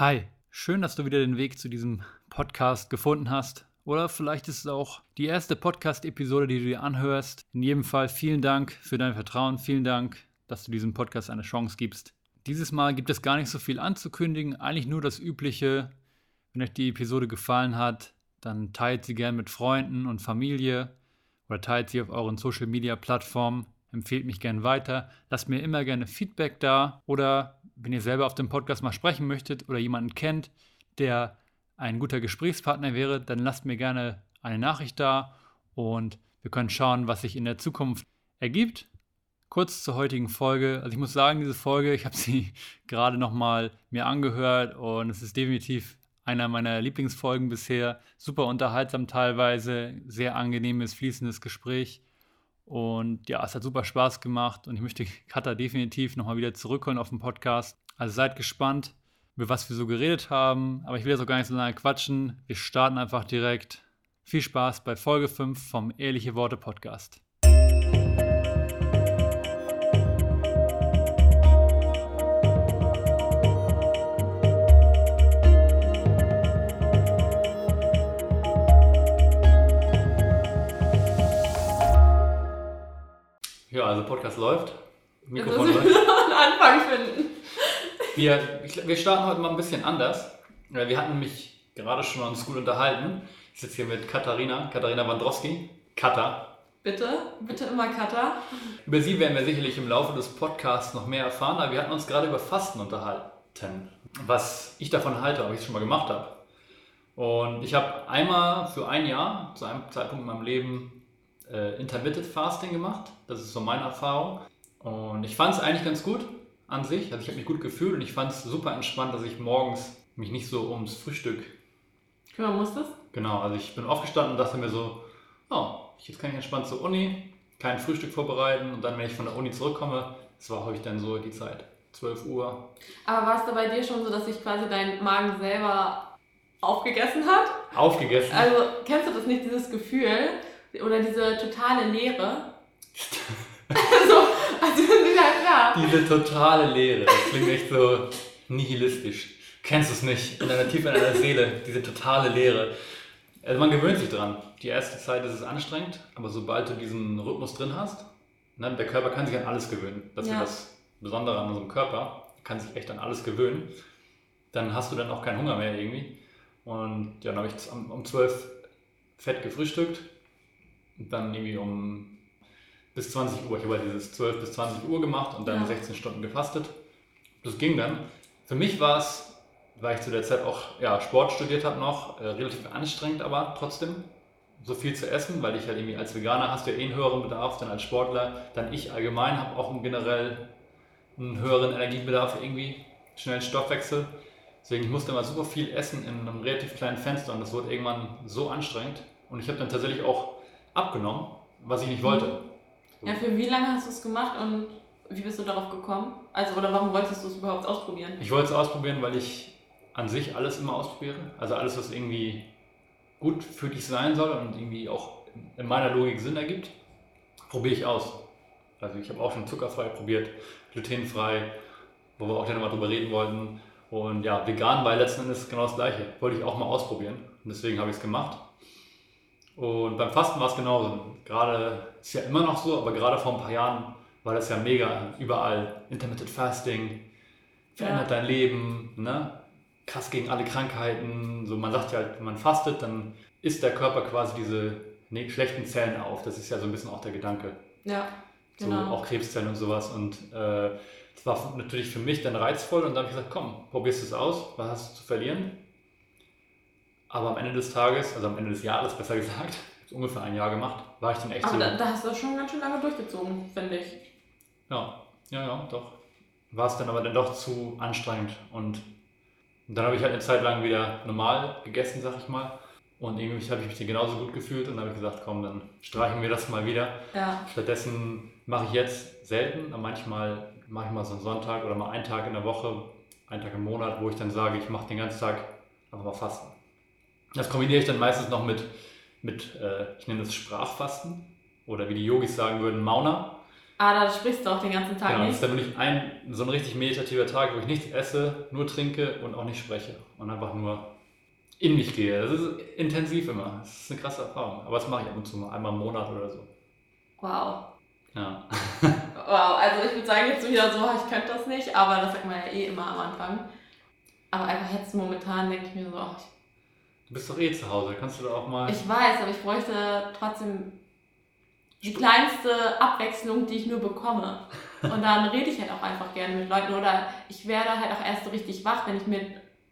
Hi, schön, dass du wieder den Weg zu diesem Podcast gefunden hast. Oder vielleicht ist es auch die erste Podcast-Episode, die du dir anhörst. In jedem Fall vielen Dank für dein Vertrauen, vielen Dank, dass du diesem Podcast eine Chance gibst. Dieses Mal gibt es gar nicht so viel anzukündigen, eigentlich nur das Übliche. Wenn euch die Episode gefallen hat, dann teilt sie gerne mit Freunden und Familie oder teilt sie auf euren Social-Media-Plattformen. Empfehlt mich gerne weiter. Lasst mir immer gerne Feedback da oder wenn ihr selber auf dem Podcast mal sprechen möchtet oder jemanden kennt, der ein guter Gesprächspartner wäre, dann lasst mir gerne eine Nachricht da und wir können schauen, was sich in der Zukunft ergibt. Kurz zur heutigen Folge. Also ich muss sagen, diese Folge, ich habe sie gerade nochmal mir angehört und es ist definitiv einer meiner Lieblingsfolgen bisher. Super unterhaltsam teilweise, sehr angenehmes, fließendes Gespräch. Und ja, es hat super Spaß gemacht und ich möchte Katha definitiv nochmal wieder zurückholen auf den Podcast. Also seid gespannt, über was wir so geredet haben. Aber ich will jetzt auch gar nicht so lange quatschen. Wir starten einfach direkt. Viel Spaß bei Folge 5 vom Ehrliche Worte Podcast. Ja, also Podcast läuft. Mikrofon läuft. einen Anfang finden. Wir, wir starten heute mal ein bisschen anders. Wir hatten nämlich gerade schon uns gut unterhalten. Ich sitze hier mit Katharina, Katharina Wandrowski. Katha. Bitte, bitte immer Katha. Über sie werden wir sicherlich im Laufe des Podcasts noch mehr erfahren, aber wir hatten uns gerade über Fasten unterhalten. Was ich davon halte, ob ich es schon mal gemacht habe. Und ich habe einmal für ein Jahr, zu einem Zeitpunkt in meinem Leben, äh, Intermittent Fasting gemacht. Das ist so meine Erfahrung. Und ich fand es eigentlich ganz gut an sich. Also ich habe mich gut gefühlt und ich fand es super entspannt, dass ich morgens mich nicht so ums Frühstück kümmern musstest. Genau, also ich bin aufgestanden und dachte mir so, oh, jetzt kann ich entspannt zur Uni, kein Frühstück vorbereiten und dann, wenn ich von der Uni zurückkomme, das war heute dann so die Zeit, 12 Uhr. Aber war es da bei dir schon so, dass sich quasi dein Magen selber aufgegessen hat? Aufgegessen? Also kennst du das nicht, dieses Gefühl, oder diese totale Leere. also, also ja klar. Diese totale Leere, das klingt echt so nihilistisch. Kennst du es nicht? In deiner Tiefe in deiner Seele, diese totale Leere. Also man gewöhnt sich dran. Die erste Zeit ist es anstrengend, aber sobald du diesen Rhythmus drin hast, ne, der Körper kann sich an alles gewöhnen. Das ist ja. das Besondere an unserem Körper, kann sich echt an alles gewöhnen. Dann hast du dann auch keinen Hunger mehr irgendwie. Und ja, dann habe ich um 12 fett gefrühstückt, dann irgendwie um bis 20 Uhr. Ich habe halt dieses 12 bis 20 Uhr gemacht und dann ja. 16 Stunden gefastet. Das ging dann. Für mich war es, weil ich zu der Zeit auch ja, Sport studiert habe noch, äh, relativ anstrengend, aber trotzdem so viel zu essen, weil ich halt irgendwie als Veganer hast du ja eh einen höheren Bedarf, dann als Sportler, dann ich allgemein habe auch einen generell einen höheren Energiebedarf irgendwie, schnellen Stoffwechsel. Deswegen ich musste immer super viel essen in einem relativ kleinen Fenster und das wurde irgendwann so anstrengend. Und ich habe dann tatsächlich auch abgenommen, was ich nicht wollte. So. Ja, für wie lange hast du es gemacht und wie bist du darauf gekommen? Also, oder warum wolltest du es überhaupt ausprobieren? Ich wollte es ausprobieren, weil ich an sich alles immer ausprobiere. Also alles, was irgendwie gut für dich sein soll und irgendwie auch in meiner Logik Sinn ergibt, probiere ich aus. Also ich habe auch schon zuckerfrei probiert, glutenfrei, wo wir auch dann nochmal drüber reden wollten. Und ja, vegan war letzten Endes genau das gleiche. Wollte ich auch mal ausprobieren. Und deswegen habe ich es gemacht. Und beim Fasten war es genauso. Gerade, ist ja immer noch so, aber gerade vor ein paar Jahren war das ja mega überall. Intermittent Fasting, verändert ja. dein Leben, ne? krass gegen alle Krankheiten. So, man sagt ja halt, wenn man fastet, dann isst der Körper quasi diese ne, schlechten Zellen auf. Das ist ja so ein bisschen auch der Gedanke. Ja, genau. So auch Krebszellen und sowas. Und äh, das war natürlich für mich dann reizvoll und dann habe ich gesagt, komm, probierst es aus, was hast du zu verlieren? Aber am Ende des Tages, also am Ende des Jahres besser gesagt, ungefähr ein Jahr gemacht, war ich dann echt Aber so. Da, da hast du schon ganz schön lange durchgezogen, finde ich. Ja, ja, ja, doch. War es dann aber dann doch zu anstrengend und, und dann habe ich halt eine Zeit lang wieder normal gegessen, sag ich mal. Und irgendwie habe ich mich dann genauso gut gefühlt und habe ich gesagt, komm, dann streichen wir das mal wieder. Ja. Stattdessen mache ich jetzt selten, aber manchmal mache ich mal so einen Sonntag oder mal einen Tag in der Woche, einen Tag im Monat, wo ich dann sage, ich mache den ganzen Tag einfach mal Fasten. Das kombiniere ich dann meistens noch mit, mit äh, ich nenne das Sprachfasten oder wie die Yogis sagen würden, Mauna. Ah, da sprichst du auch den ganzen Tag Genau, das nicht. ist dann wirklich ein so ein richtig meditativer Tag, wo ich nichts esse, nur trinke und auch nicht spreche. Und einfach nur in mich gehe. Das ist intensiv immer. Das ist eine krasse Erfahrung. Aber das mache ich ab und zu mal, einmal im Monat oder so. Wow. Ja. Wow, also ich würde sagen, jetzt wieder so, ich könnte das nicht, aber das sagt man ja eh immer am Anfang. Aber einfach jetzt momentan denke ich mir so, ach, Du bist doch eh zu Hause, kannst du da auch mal. ich weiß, aber ich bräuchte trotzdem die kleinste Abwechslung, die ich nur bekomme. Und dann rede ich halt auch einfach gerne mit Leuten oder ich werde halt auch erst so richtig wach, wenn ich mit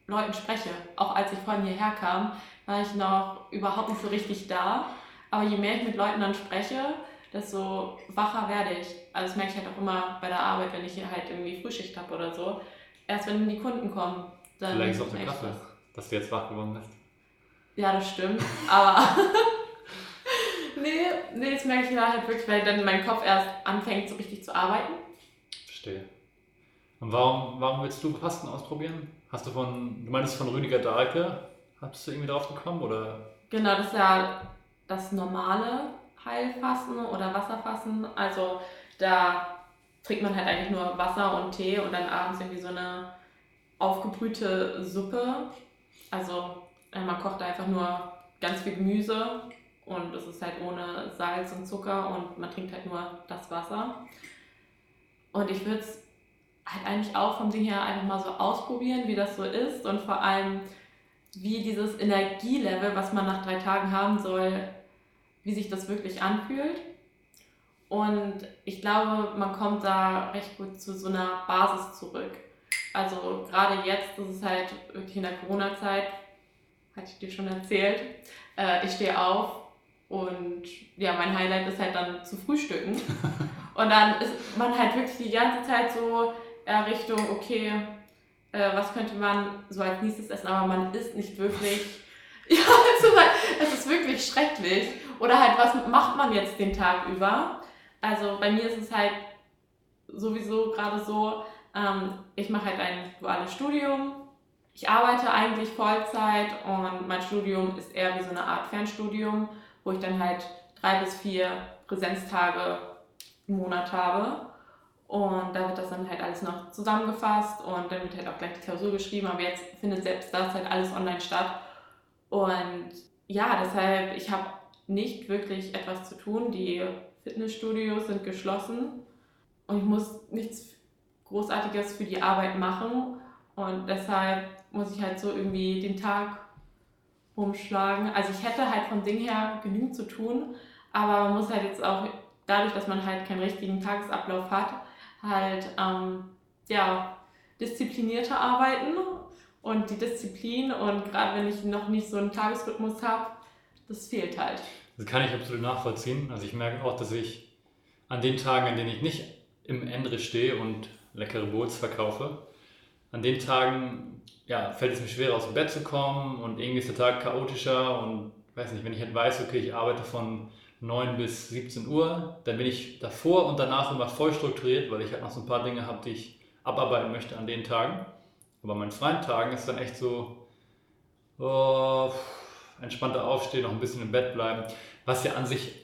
Leuten spreche. Auch als ich vorhin hierher kam, war ich noch überhaupt nicht so richtig da. Aber je mehr ich mit Leuten dann spreche, desto wacher werde ich. Also das merke ich halt auch immer bei der Arbeit, wenn ich hier halt irgendwie Frühschicht habe oder so. Erst wenn die Kunden kommen, dann Vielleicht ist auch der Kaffee, das. dass du jetzt wach geworden bist. Ja, das stimmt. Aber nee, nee, das merke ich da halt wirklich, weil dann mein Kopf erst anfängt, so richtig zu arbeiten. Verstehe. Und warum, warum willst du Fasten ausprobieren? Hast du von, du meinst von Rüdiger Dahlke, hast du irgendwie drauf gekommen oder? Genau, das ist ja das normale Heilfasten oder Wasserfasten. Also da trinkt man halt eigentlich nur Wasser und Tee und dann abends irgendwie so eine aufgebrühte Suppe. Also man kocht einfach nur ganz viel Gemüse und es ist halt ohne Salz und Zucker und man trinkt halt nur das Wasser. Und ich würde es halt eigentlich auch vom Ding her einfach mal so ausprobieren, wie das so ist und vor allem, wie dieses Energielevel, was man nach drei Tagen haben soll, wie sich das wirklich anfühlt. Und ich glaube, man kommt da recht gut zu so einer Basis zurück. Also gerade jetzt, das ist halt wirklich in der Corona-Zeit, hatte ich dir schon erzählt, äh, ich stehe auf und ja, mein Highlight ist halt dann zu frühstücken. und dann ist man halt wirklich die ganze Zeit so äh, Richtung, okay, äh, was könnte man so als nächstes essen, aber man isst nicht wirklich. Ja, es ist, halt, es ist wirklich schrecklich. Oder halt, was macht man jetzt den Tag über? Also bei mir ist es halt sowieso gerade so, ähm, ich mache halt ein duales Studium. Ich arbeite eigentlich Vollzeit und mein Studium ist eher wie so eine Art Fernstudium, wo ich dann halt drei bis vier Präsenztage im Monat habe. Und da wird das dann halt alles noch zusammengefasst und dann wird halt auch gleich die Klausur geschrieben. Aber jetzt findet selbst das halt alles online statt. Und ja, deshalb, ich habe nicht wirklich etwas zu tun. Die Fitnessstudios sind geschlossen und ich muss nichts Großartiges für die Arbeit machen. Und deshalb muss ich halt so irgendwie den Tag rumschlagen. Also ich hätte halt vom Ding her genügend zu tun, aber man muss halt jetzt auch, dadurch, dass man halt keinen richtigen Tagesablauf hat, halt ähm, ja, disziplinierter arbeiten und die Disziplin und gerade wenn ich noch nicht so einen Tagesrhythmus habe, das fehlt halt. Das kann ich absolut nachvollziehen. Also ich merke auch, dass ich an den Tagen, an denen ich nicht im Endre stehe und leckere Bowls verkaufe, an den Tagen ja, fällt es mir schwer aus dem Bett zu kommen und irgendwie ist der Tag chaotischer und weiß nicht, wenn ich halt weiß, okay, ich arbeite von 9 bis 17 Uhr, dann bin ich davor und danach immer voll strukturiert, weil ich halt noch so ein paar Dinge habe, die ich abarbeiten möchte an den Tagen. Aber an meinen freien Tagen ist dann echt so, oh, entspannter aufstehen, noch ein bisschen im Bett bleiben, was ja an sich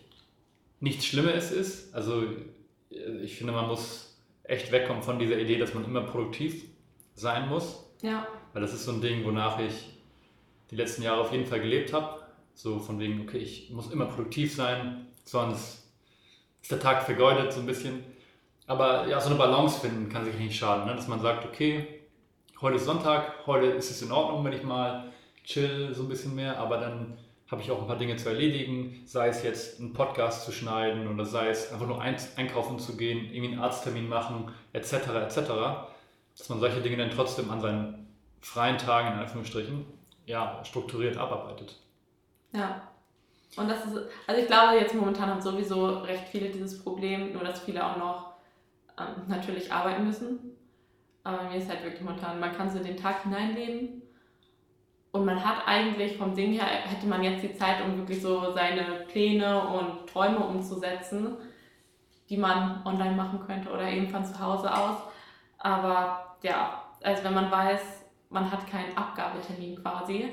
nichts Schlimmes ist. Also ich finde, man muss echt wegkommen von dieser Idee, dass man immer produktiv sein muss. Ja. Weil das ist so ein Ding, wonach ich die letzten Jahre auf jeden Fall gelebt habe. So von wegen, okay, ich muss immer produktiv sein, sonst ist der Tag vergeudet so ein bisschen. Aber ja, so eine Balance finden kann sich nicht schaden, ne? dass man sagt, okay, heute ist Sonntag, heute ist es in Ordnung, wenn ich mal chill so ein bisschen mehr, aber dann habe ich auch ein paar Dinge zu erledigen, sei es jetzt einen Podcast zu schneiden oder sei es einfach nur ein, einkaufen zu gehen, irgendwie einen Arzttermin machen, etc., etc., dass man solche Dinge dann trotzdem an seinen freien Tagen, in Anführungsstrichen, ja, strukturiert abarbeitet. Ja. Und das ist, also ich glaube, jetzt momentan haben sowieso recht viele dieses Problem, nur dass viele auch noch ähm, natürlich arbeiten müssen. Aber mir ist halt wirklich momentan, man kann so den Tag hineinleben und man hat eigentlich vom Ding her, hätte man jetzt die Zeit, um wirklich so seine Pläne und Träume umzusetzen, die man online machen könnte oder eben von zu Hause aus. Aber ja, also wenn man weiß, man hat keinen Abgabetermin quasi,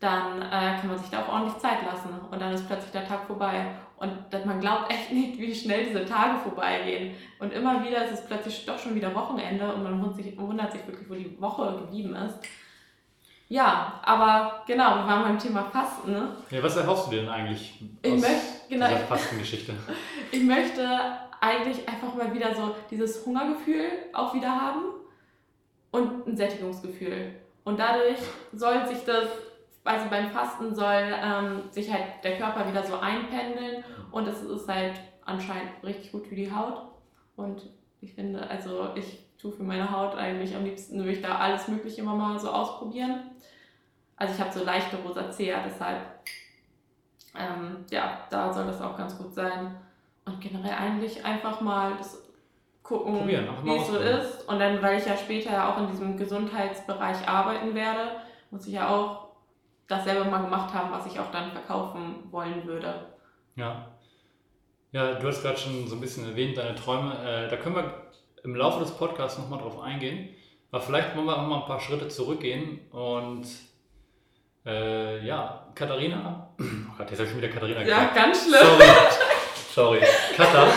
dann äh, kann man sich da auch ordentlich Zeit lassen und dann ist plötzlich der Tag vorbei. Und man glaubt echt nicht, wie schnell diese Tage vorbeigehen. Und immer wieder ist es plötzlich doch schon wieder Wochenende und man wundert sich, wundert sich wirklich, wo die Woche geblieben ist. Ja, aber genau, wir waren beim Thema Fasten. Ne? Ja, was erhoffst du dir denn eigentlich ich aus möchte, genau, dieser Fastengeschichte? Ich möchte eigentlich einfach mal wieder so dieses Hungergefühl auch wieder haben und ein Sättigungsgefühl. Und dadurch soll sich das, also beim Fasten soll ähm, sich halt der Körper wieder so einpendeln und es ist halt anscheinend richtig gut für die Haut. Und ich finde, also ich tue für meine Haut eigentlich am liebsten, würde ich da alles Mögliche immer mal so ausprobieren. Also ich habe so leichte Rosacea, deshalb, ähm, ja, da soll das auch ganz gut sein. Und generell eigentlich einfach mal das gucken, wie es so ist. Und dann, weil ich ja später ja auch in diesem Gesundheitsbereich arbeiten werde, muss ich ja auch dasselbe mal gemacht haben, was ich auch dann verkaufen wollen würde. Ja. Ja, du hast gerade schon so ein bisschen erwähnt, deine Träume. Äh, da können wir im Laufe des Podcasts nochmal drauf eingehen. Aber vielleicht wollen wir auch mal ein paar Schritte zurückgehen und äh, ja, Katharina. Oh Gott, jetzt habe ich schon wieder Katharina gesagt. Ja, ganz schlimm. Sorry. Sorry. Katha.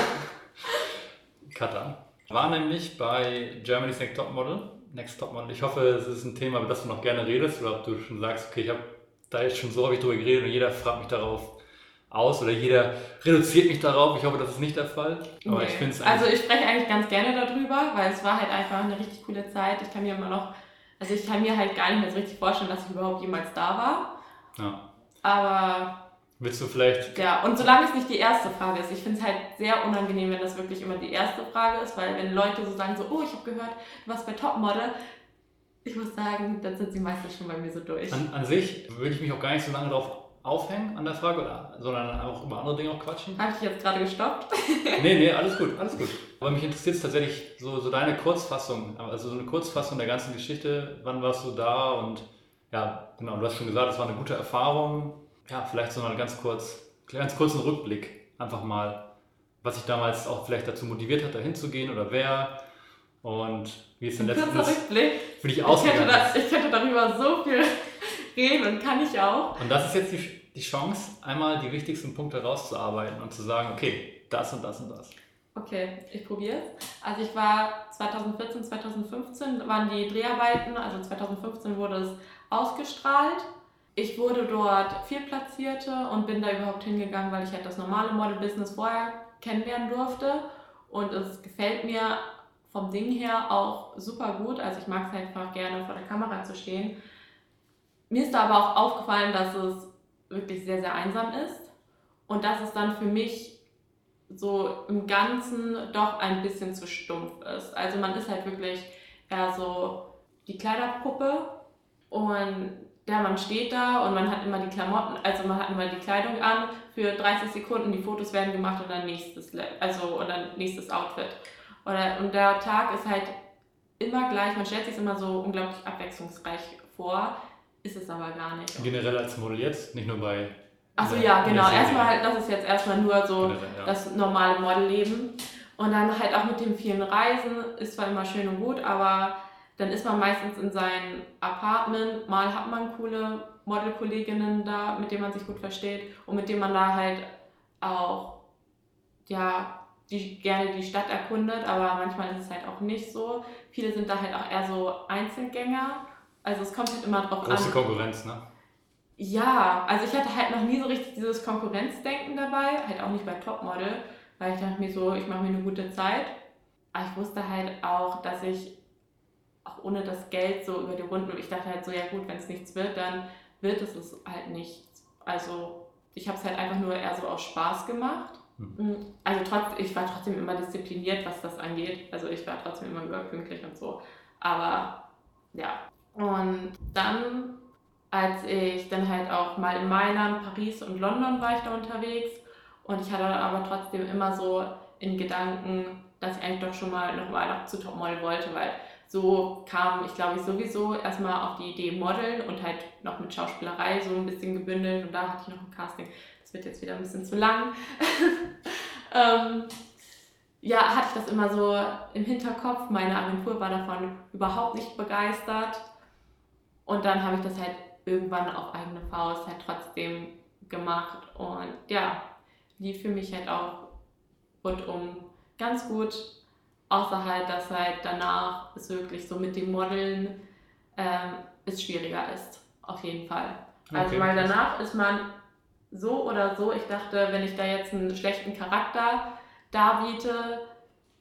Katha. War nämlich bei Germany's Next Topmodel. Next Topmodel. Ich hoffe, es ist ein Thema, über das du noch gerne redest oder ob du schon sagst, okay, ich habe da jetzt schon so häufig drüber geredet und jeder fragt mich darauf aus oder jeder reduziert mich darauf. Ich hoffe, das ist nicht der Fall. Aber nee. ich also ich spreche eigentlich ganz gerne darüber, weil es war halt einfach eine richtig coole Zeit. Ich kann mir immer noch, also ich kann mir halt gar nicht mehr so richtig vorstellen, dass ich überhaupt jemals da war. Ja. Aber Willst du vielleicht. Ja, und solange es nicht die erste Frage ist. Ich finde es halt sehr unangenehm, wenn das wirklich immer die erste Frage ist, weil wenn Leute so sagen, so, oh, ich habe gehört, du warst bei Topmodel, ich muss sagen, dann sind sie meistens schon bei mir so durch. An, an sich würde ich mich auch gar nicht so lange darauf aufhängen an der Frage, oder, sondern auch über andere Dinge auch quatschen. Habe ich jetzt gerade gestoppt? nee, nee, alles gut, alles gut. Aber mich interessiert tatsächlich so, so deine Kurzfassung, also so eine Kurzfassung der ganzen Geschichte. Wann warst du da und ja, genau, du hast schon gesagt, es war eine gute Erfahrung ja, vielleicht so mal ganz kurz, ganz kurzen Rückblick einfach mal, was sich damals auch vielleicht dazu motiviert hat, da hinzugehen oder wer und wie es denn letztendlich für dich ausgegangen ist. Ich könnte darüber so viel reden und kann ich auch. Und das ist jetzt die, die Chance, einmal die wichtigsten Punkte rauszuarbeiten und zu sagen, okay, das und das und das. Okay, ich probiere es. Also ich war 2014, 2015 waren die Dreharbeiten, also 2015 wurde es ausgestrahlt ich wurde dort Viertplatzierte und bin da überhaupt hingegangen, weil ich halt das normale Model-Business vorher kennenlernen durfte. Und es gefällt mir vom Ding her auch super gut. Also ich mag es halt einfach gerne vor der Kamera zu stehen. Mir ist da aber auch aufgefallen, dass es wirklich sehr, sehr einsam ist und dass es dann für mich so im Ganzen doch ein bisschen zu stumpf ist. Also man ist halt wirklich eher so die Kleiderpuppe und ja, man steht da und man hat immer die Klamotten, also man hat immer die Kleidung an für 30 Sekunden, die Fotos werden gemacht und dann nächstes, also oder nächstes Outfit. Oder, und der Tag ist halt immer gleich, man stellt sich immer so unglaublich abwechslungsreich vor, ist es aber gar nicht. Generell als Model jetzt, nicht nur bei. Achso, ja, genau. Erstmal halt, das ist jetzt erstmal nur so Generell, ja. das normale Modelleben. Und dann halt auch mit den vielen Reisen ist zwar immer schön und gut, aber dann ist man meistens in seinem Apartment. Mal hat man coole Modelkolleginnen da, mit denen man sich gut versteht und mit denen man da halt auch ja, die gerne die Stadt erkundet, aber manchmal ist es halt auch nicht so. Viele sind da halt auch eher so Einzelgänger. Also es kommt halt immer drauf Große an. Große Konkurrenz, ne? Ja, also ich hatte halt noch nie so richtig dieses Konkurrenzdenken dabei, halt auch nicht bei Topmodel, weil ich dachte mir so, ich mache mir eine gute Zeit. Aber ich wusste halt auch, dass ich auch ohne das Geld so über die Runden. Ich dachte halt so, ja gut, wenn es nichts wird, dann wird es es halt nichts. Also ich habe es halt einfach nur eher so aus Spaß gemacht. Mhm. Also trotz, ich war trotzdem immer diszipliniert, was das angeht. Also ich war trotzdem immer überpünktlich und so. Aber ja. Und dann, als ich dann halt auch mal in Mailand, Paris und London war ich da unterwegs. Und ich hatte aber trotzdem immer so in Gedanken, dass ich eigentlich doch schon mal nochmal noch zu Topmodel wollte, weil so kam ich, glaube ich, sowieso erstmal auf die Idee Modeln und halt noch mit Schauspielerei so ein bisschen gebündelt und da hatte ich noch ein Casting. Das wird jetzt wieder ein bisschen zu lang. ähm, ja, hatte ich das immer so im Hinterkopf. Meine Agentur war davon überhaupt nicht begeistert. Und dann habe ich das halt irgendwann auf eigene Faust halt trotzdem gemacht. Und ja, lief für mich halt auch rundum ganz gut. Außer halt, dass halt danach es wirklich so mit dem Modeln ähm, es schwieriger ist. Auf jeden Fall. Also Okay, weil krass. danach ist man so oder so, ich dachte, wenn ich da jetzt einen schlechten Charakter darbiete,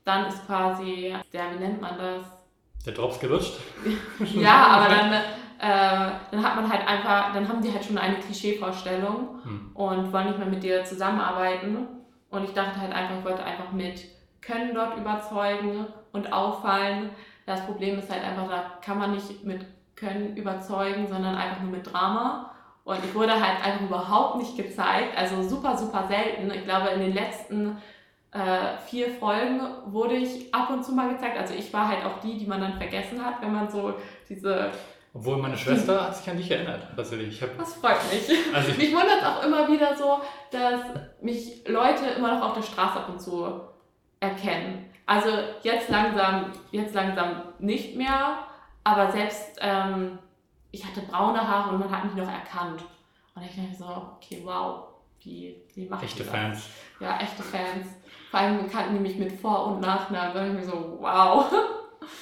dann ist quasi, ja, wie nennt man das? Der Drops gelutscht. Ja, aber dann, äh, dann hat man halt einfach, dann haben die halt schon eine Klischeevorstellung Hm. und wollen nicht mehr mit dir zusammenarbeiten. Und ich dachte halt einfach, ich wollte einfach mit Können dort überzeugen und auffallen. Das Problem ist halt einfach, da kann man nicht mit Können überzeugen, sondern einfach nur mit Drama. Und ich wurde halt einfach überhaupt nicht gezeigt, also super, super selten. Ich glaube, in den letzten äh, vier Folgen wurde ich ab und zu mal gezeigt. Also ich war halt auch die, die man dann vergessen hat, wenn man so diese. Obwohl meine Schwester hat sich an dich erinnert. Tatsächlich. Ich hab, Das freut mich. also ich, Mich wundert es auch immer wieder so, dass mich Leute immer noch auf der Straße ab und zu erkennen. Also jetzt langsam, jetzt langsam nicht mehr, aber selbst ähm, ich hatte braune Haare und man hat mich noch erkannt. Und ich dachte so, okay, wow, wie, wie macht echte das? Fans. Ja, echte Fans. Vor allem kannten die mich mit Vor- und Nachnamen. Dachte ich mir so, wow.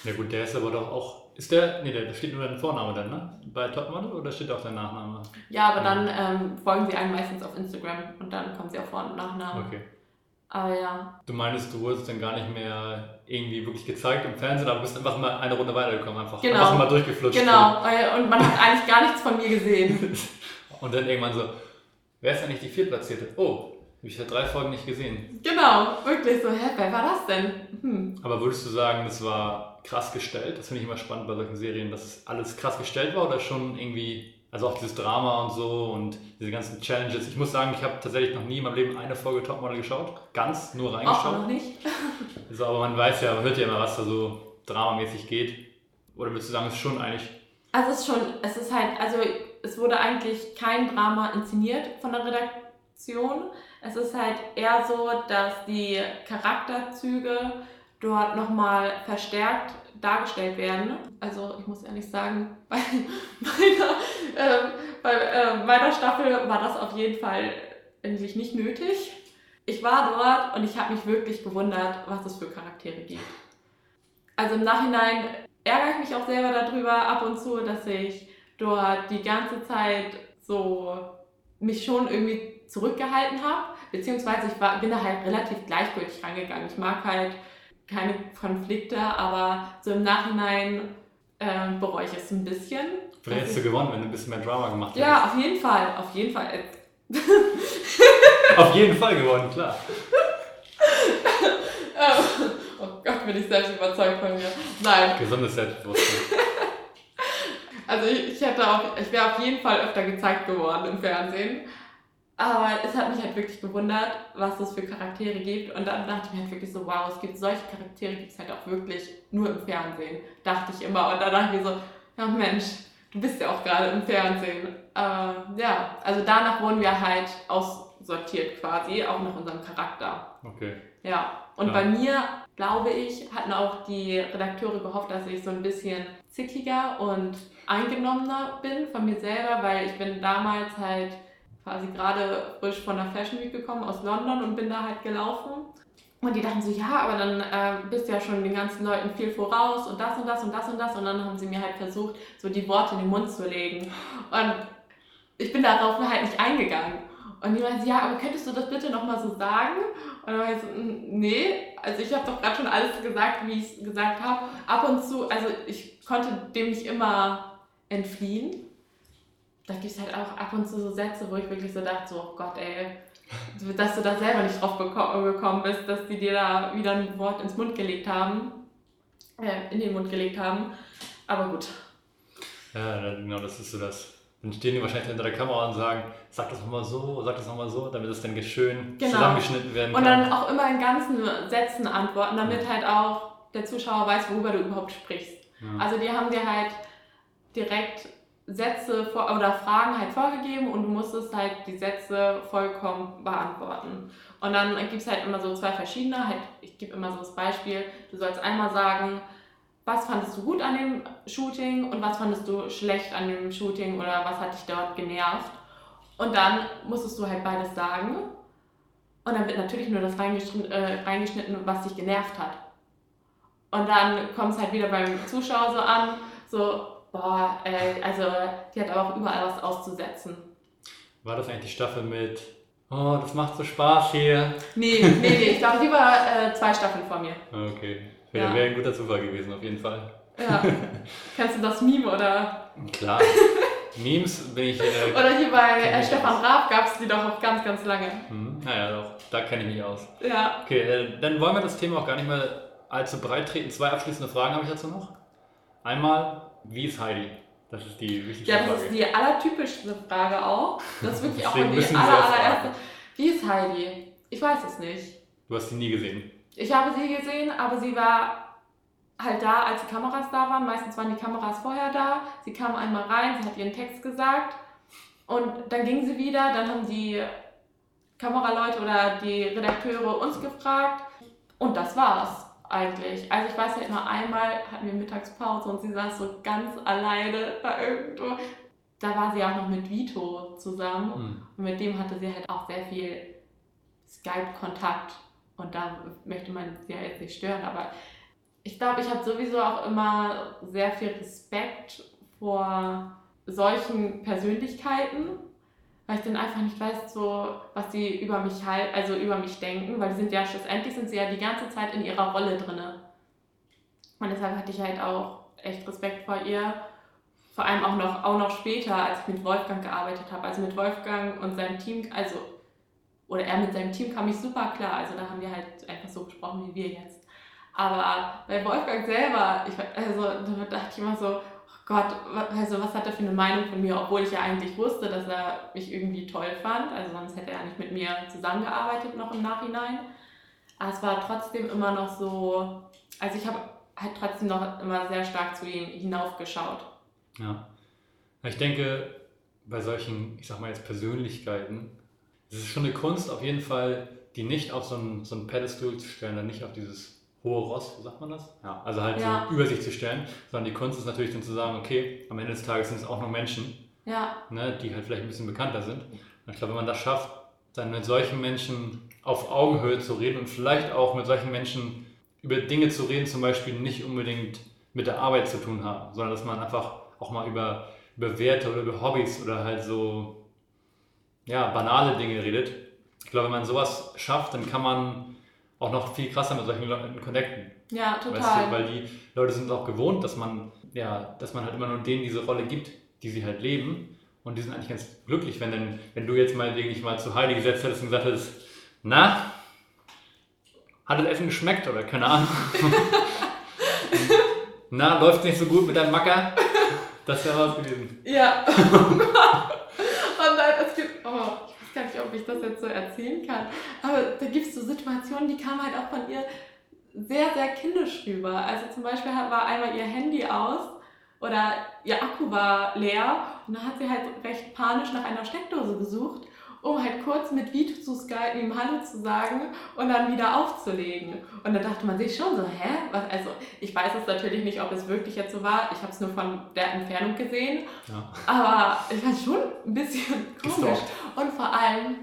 Ja gut, der ist aber doch auch. Ist der. Nee, da steht nur dein Vorname dann, ne? Bei Topmodel oder steht auch dein Nachname? Ja, aber dann ähm, folgen sie einem meistens auf Instagram und dann kommen sie auf Vor- und Nachnamen. Okay. Aber ja, Du meinst, du wurdest dann gar nicht mehr irgendwie wirklich gezeigt im Fernsehen, aber bist einfach mal eine Runde weitergekommen, einfach, Genau. einfach mal durchgeflutscht. genau. Und man hat eigentlich gar nichts von mir gesehen. Und dann irgendwann so, wer ist eigentlich die Viertplatzierte? Oh, hab ich seit drei Folgen nicht gesehen. Genau, wirklich so, hä, wer war das denn? Hm. Aber würdest du sagen, das war krass gestellt? Das finde ich immer spannend bei solchen Serien, dass es alles krass gestellt war oder schon irgendwie, also auch dieses Drama und so und diese ganzen Challenges. Ich muss sagen, ich habe tatsächlich noch nie in meinem Leben eine Folge Topmodel geschaut. Ganz, nur Auch reingeschaut. noch nicht. Also, aber man weiß ja, man hört ja immer, was da so dramamäßig geht. Oder würdest du sagen, es ist schon eigentlich. Also es ist schon, es ist halt, also es wurde eigentlich kein Drama inszeniert von der Redaktion. Es ist halt eher so, dass die Charakterzüge dort nochmal verstärkt dargestellt werden. Also ich muss ehrlich sagen, bei meiner, ähm, bei äh, meiner Staffel war das auf jeden Fall eigentlich nicht nötig. Ich war dort und ich habe mich wirklich gewundert, was es für Charaktere gibt. Also im Nachhinein ärgere ich mich auch selber darüber ab und zu, dass ich dort die ganze Zeit so mich schon irgendwie zurückgehalten habe. Beziehungsweise ich war, bin da halt relativ gleichgültig rangegangen. Ich mag halt keine Konflikte, aber so im Nachhinein ähm, bereue ich es ein bisschen. Vielleicht hättest du gewonnen, wenn du ein bisschen mehr Drama gemacht hättest. Ja, auf jeden Fall, auf jeden Fall. Auf jeden Fall gewonnen, klar. Oh Gott, bin ich selbst überzeugt von mir. Nein, Gesundes Selbstbewusstsein. Also ich, ich hätte auch, ich wäre auf jeden Fall öfter gezeigt geworden im Fernsehen. Aber es hat mich halt wirklich gewundert, was es für Charaktere gibt. Und dann dachte ich mir halt wirklich so, wow, es gibt solche Charaktere, gibt es halt auch wirklich nur im Fernsehen. Dachte ich immer. Und dann dachte ich mir so, ja Mensch, du bist ja auch gerade im Fernsehen. Äh, ja, also danach wurden wir halt aussortiert quasi, auch nach unserem Charakter. Okay. Ja, und Ja. bei mir, glaube ich, hatten auch die Redakteure gehofft, dass ich so ein bisschen zickiger und eingenommener bin von mir selber, weil ich bin damals halt quasi gerade frisch von der Fashion Week gekommen aus London und bin da halt gelaufen. Und die dachten so, ja, aber dann äh, bist du ja schon den ganzen Leuten viel voraus und das und das und das und das. Und dann haben sie mir halt versucht, so die Worte in den Mund zu legen. Und ich bin darauf halt nicht eingegangen. Und die meinten, ja, aber könntest du das bitte nochmal so sagen? Und dann war ich so, "Mm, nee, also ich habe doch gerade schon alles gesagt, wie ich es gesagt habe. Ab und zu, also ich konnte dem nicht immer entfliehen. Da gibt es halt auch ab und zu so Sätze, wo ich wirklich so dachte, so, oh Gott, ey, dass du da selber nicht drauf gekommen bist, dass die dir da wieder ein Wort ins Mund gelegt haben, äh, in den Mund gelegt haben. Aber gut. Ja, genau, das ist so das. Dann stehen die wahrscheinlich hinter der Kamera und sagen, sag das nochmal so, sag das nochmal so, damit es dann schön Genau. zusammengeschnitten werden Und kann. dann auch immer in ganzen Sätzen antworten, damit halt auch der Zuschauer weiß, worüber du überhaupt sprichst. ja. Also die haben dir halt direkt Sätze vor, oder Fragen halt vorgegeben und du musstest halt die Sätze vollkommen beantworten. Und dann gibt es halt immer so zwei verschiedene, halt, ich gebe immer so das Beispiel, du sollst einmal sagen, was fandest du gut an dem Shooting und was fandest du schlecht an dem Shooting oder was hat dich dort genervt. Und dann musstest du halt beides sagen. Und dann wird natürlich nur das reingeschnitten, äh, reingeschnitten was dich genervt hat. Und dann kommt es halt wieder beim Zuschauer so an, so, boah, ey, also die hat aber auch überall was auszusetzen. War das eigentlich die Staffel mit, oh, das macht so Spaß hier? Nee, nee, nee, ich glaube, die war äh, zwei Staffeln vor mir. Okay, wäre ja. wär ein guter Zufall gewesen, auf jeden Fall. Ja. Kennst du das Meme oder? Klar. Memes bin ich. Äh, oder hier bei äh, Stefan Raab gab es die doch auch ganz, ganz lange. Mhm. Naja, doch, da kenne ich mich aus. Ja. Okay, äh, dann wollen wir das Thema auch gar nicht mehr allzu breit treten. Zwei abschließende Fragen habe ich dazu noch. Einmal, wie ist Heidi? Das ist die wichtigste Frage. Ja, das ist die allertypischste Frage auch. Das ist wirklich auch die aller, allererste. Wie ist Heidi? Ich weiß es nicht. Du hast sie nie gesehen? Ich habe sie gesehen, aber sie war halt da, als die Kameras da waren. Meistens waren die Kameras vorher da. Sie kam einmal rein, sie hat ihren Text gesagt und dann ging sie wieder. Dann haben die Kameraleute oder die Redakteure uns gefragt und das war's eigentlich. Also ich weiß halt nur einmal hatten wir Mittagspause und sie saß so ganz alleine da irgendwo. Da war sie auch noch mit Vito zusammen mhm. und mit dem hatte sie halt auch sehr viel Skype-Kontakt und da möchte man sie ja jetzt nicht stören, aber ich glaube, ich habe sowieso auch immer sehr viel Respekt vor solchen Persönlichkeiten, weil ich dann einfach nicht weiß, so, was sie über mich halt, also über mich denken, weil die sind ja schlussendlich sind sie ja die ganze Zeit in ihrer Rolle drin. Und deshalb hatte ich halt auch echt Respekt vor ihr. Vor allem auch noch, auch noch später, als ich mit Wolfgang gearbeitet habe. Also mit Wolfgang und seinem Team, also, oder er mit seinem Team kam ich super klar. Also da haben wir halt einfach so gesprochen wie wir jetzt. Aber bei Wolfgang selber, ich, also da dachte ich immer so, Gott, also was hat er für eine Meinung von mir, obwohl ich ja eigentlich wusste, dass er mich irgendwie toll fand. Also sonst hätte er nicht mit mir zusammengearbeitet noch im Nachhinein. Aber es war trotzdem immer noch so, also ich habe halt trotzdem noch immer sehr stark zu ihm hinaufgeschaut. Ja. Ich denke, bei solchen, ich sag mal jetzt Persönlichkeiten, es ist schon eine Kunst auf jeden Fall, die nicht auf so ein, so ein Pedestal zu stellen, dann nicht auf dieses hohe Ross, so sagt man das? Ja, also halt ja. so über sich zu stellen, sondern die Kunst ist natürlich dann zu sagen, okay, am Ende des Tages sind es auch noch Menschen, ja. ne, die halt vielleicht ein bisschen bekannter sind. Und ich glaube, wenn man das schafft, dann mit solchen Menschen auf Augenhöhe zu reden und vielleicht auch mit solchen Menschen über Dinge zu reden, zum Beispiel nicht unbedingt mit der Arbeit zu tun haben, sondern dass man einfach auch mal über, über Werte oder über Hobbys oder halt so ja, banale Dinge redet. Ich glaube, wenn man sowas schafft, dann kann man auch noch viel krasser mit solchen Leuten connecten. Ja, total. Weißt du, weil die Leute sind auch gewohnt, dass man, ja, dass man halt immer nur denen diese Rolle gibt, die sie halt leben. Und die sind eigentlich ganz glücklich, wenn, denn, wenn du jetzt mal wirklich mal zu Heidi gesetzt hättest und gesagt hättest, na, hat das Essen geschmeckt oder keine Ahnung. na, läuft nicht so gut mit deinem Macker? Das wäre was gewesen. Ja. Oh. Und nein, es gibt, oh, ob ich das jetzt so erzählen kann. Aber da gibt es so Situationen, die kamen halt auch von ihr sehr, sehr kindisch rüber. Also zum Beispiel war einmal ihr Handy aus oder ihr Akku war leer und dann hat sie halt recht panisch nach einer Steckdose gesucht um halt kurz mit Vito zu skypen, ihm Hallo zu sagen und dann wieder aufzulegen. Und da dachte man sich schon so, hä? Was, also ich weiß es natürlich nicht, ob es wirklich jetzt so war. Ich habe es nur von der Entfernung gesehen. Ja. Aber ich fand es schon ein bisschen komisch. Und vor allem,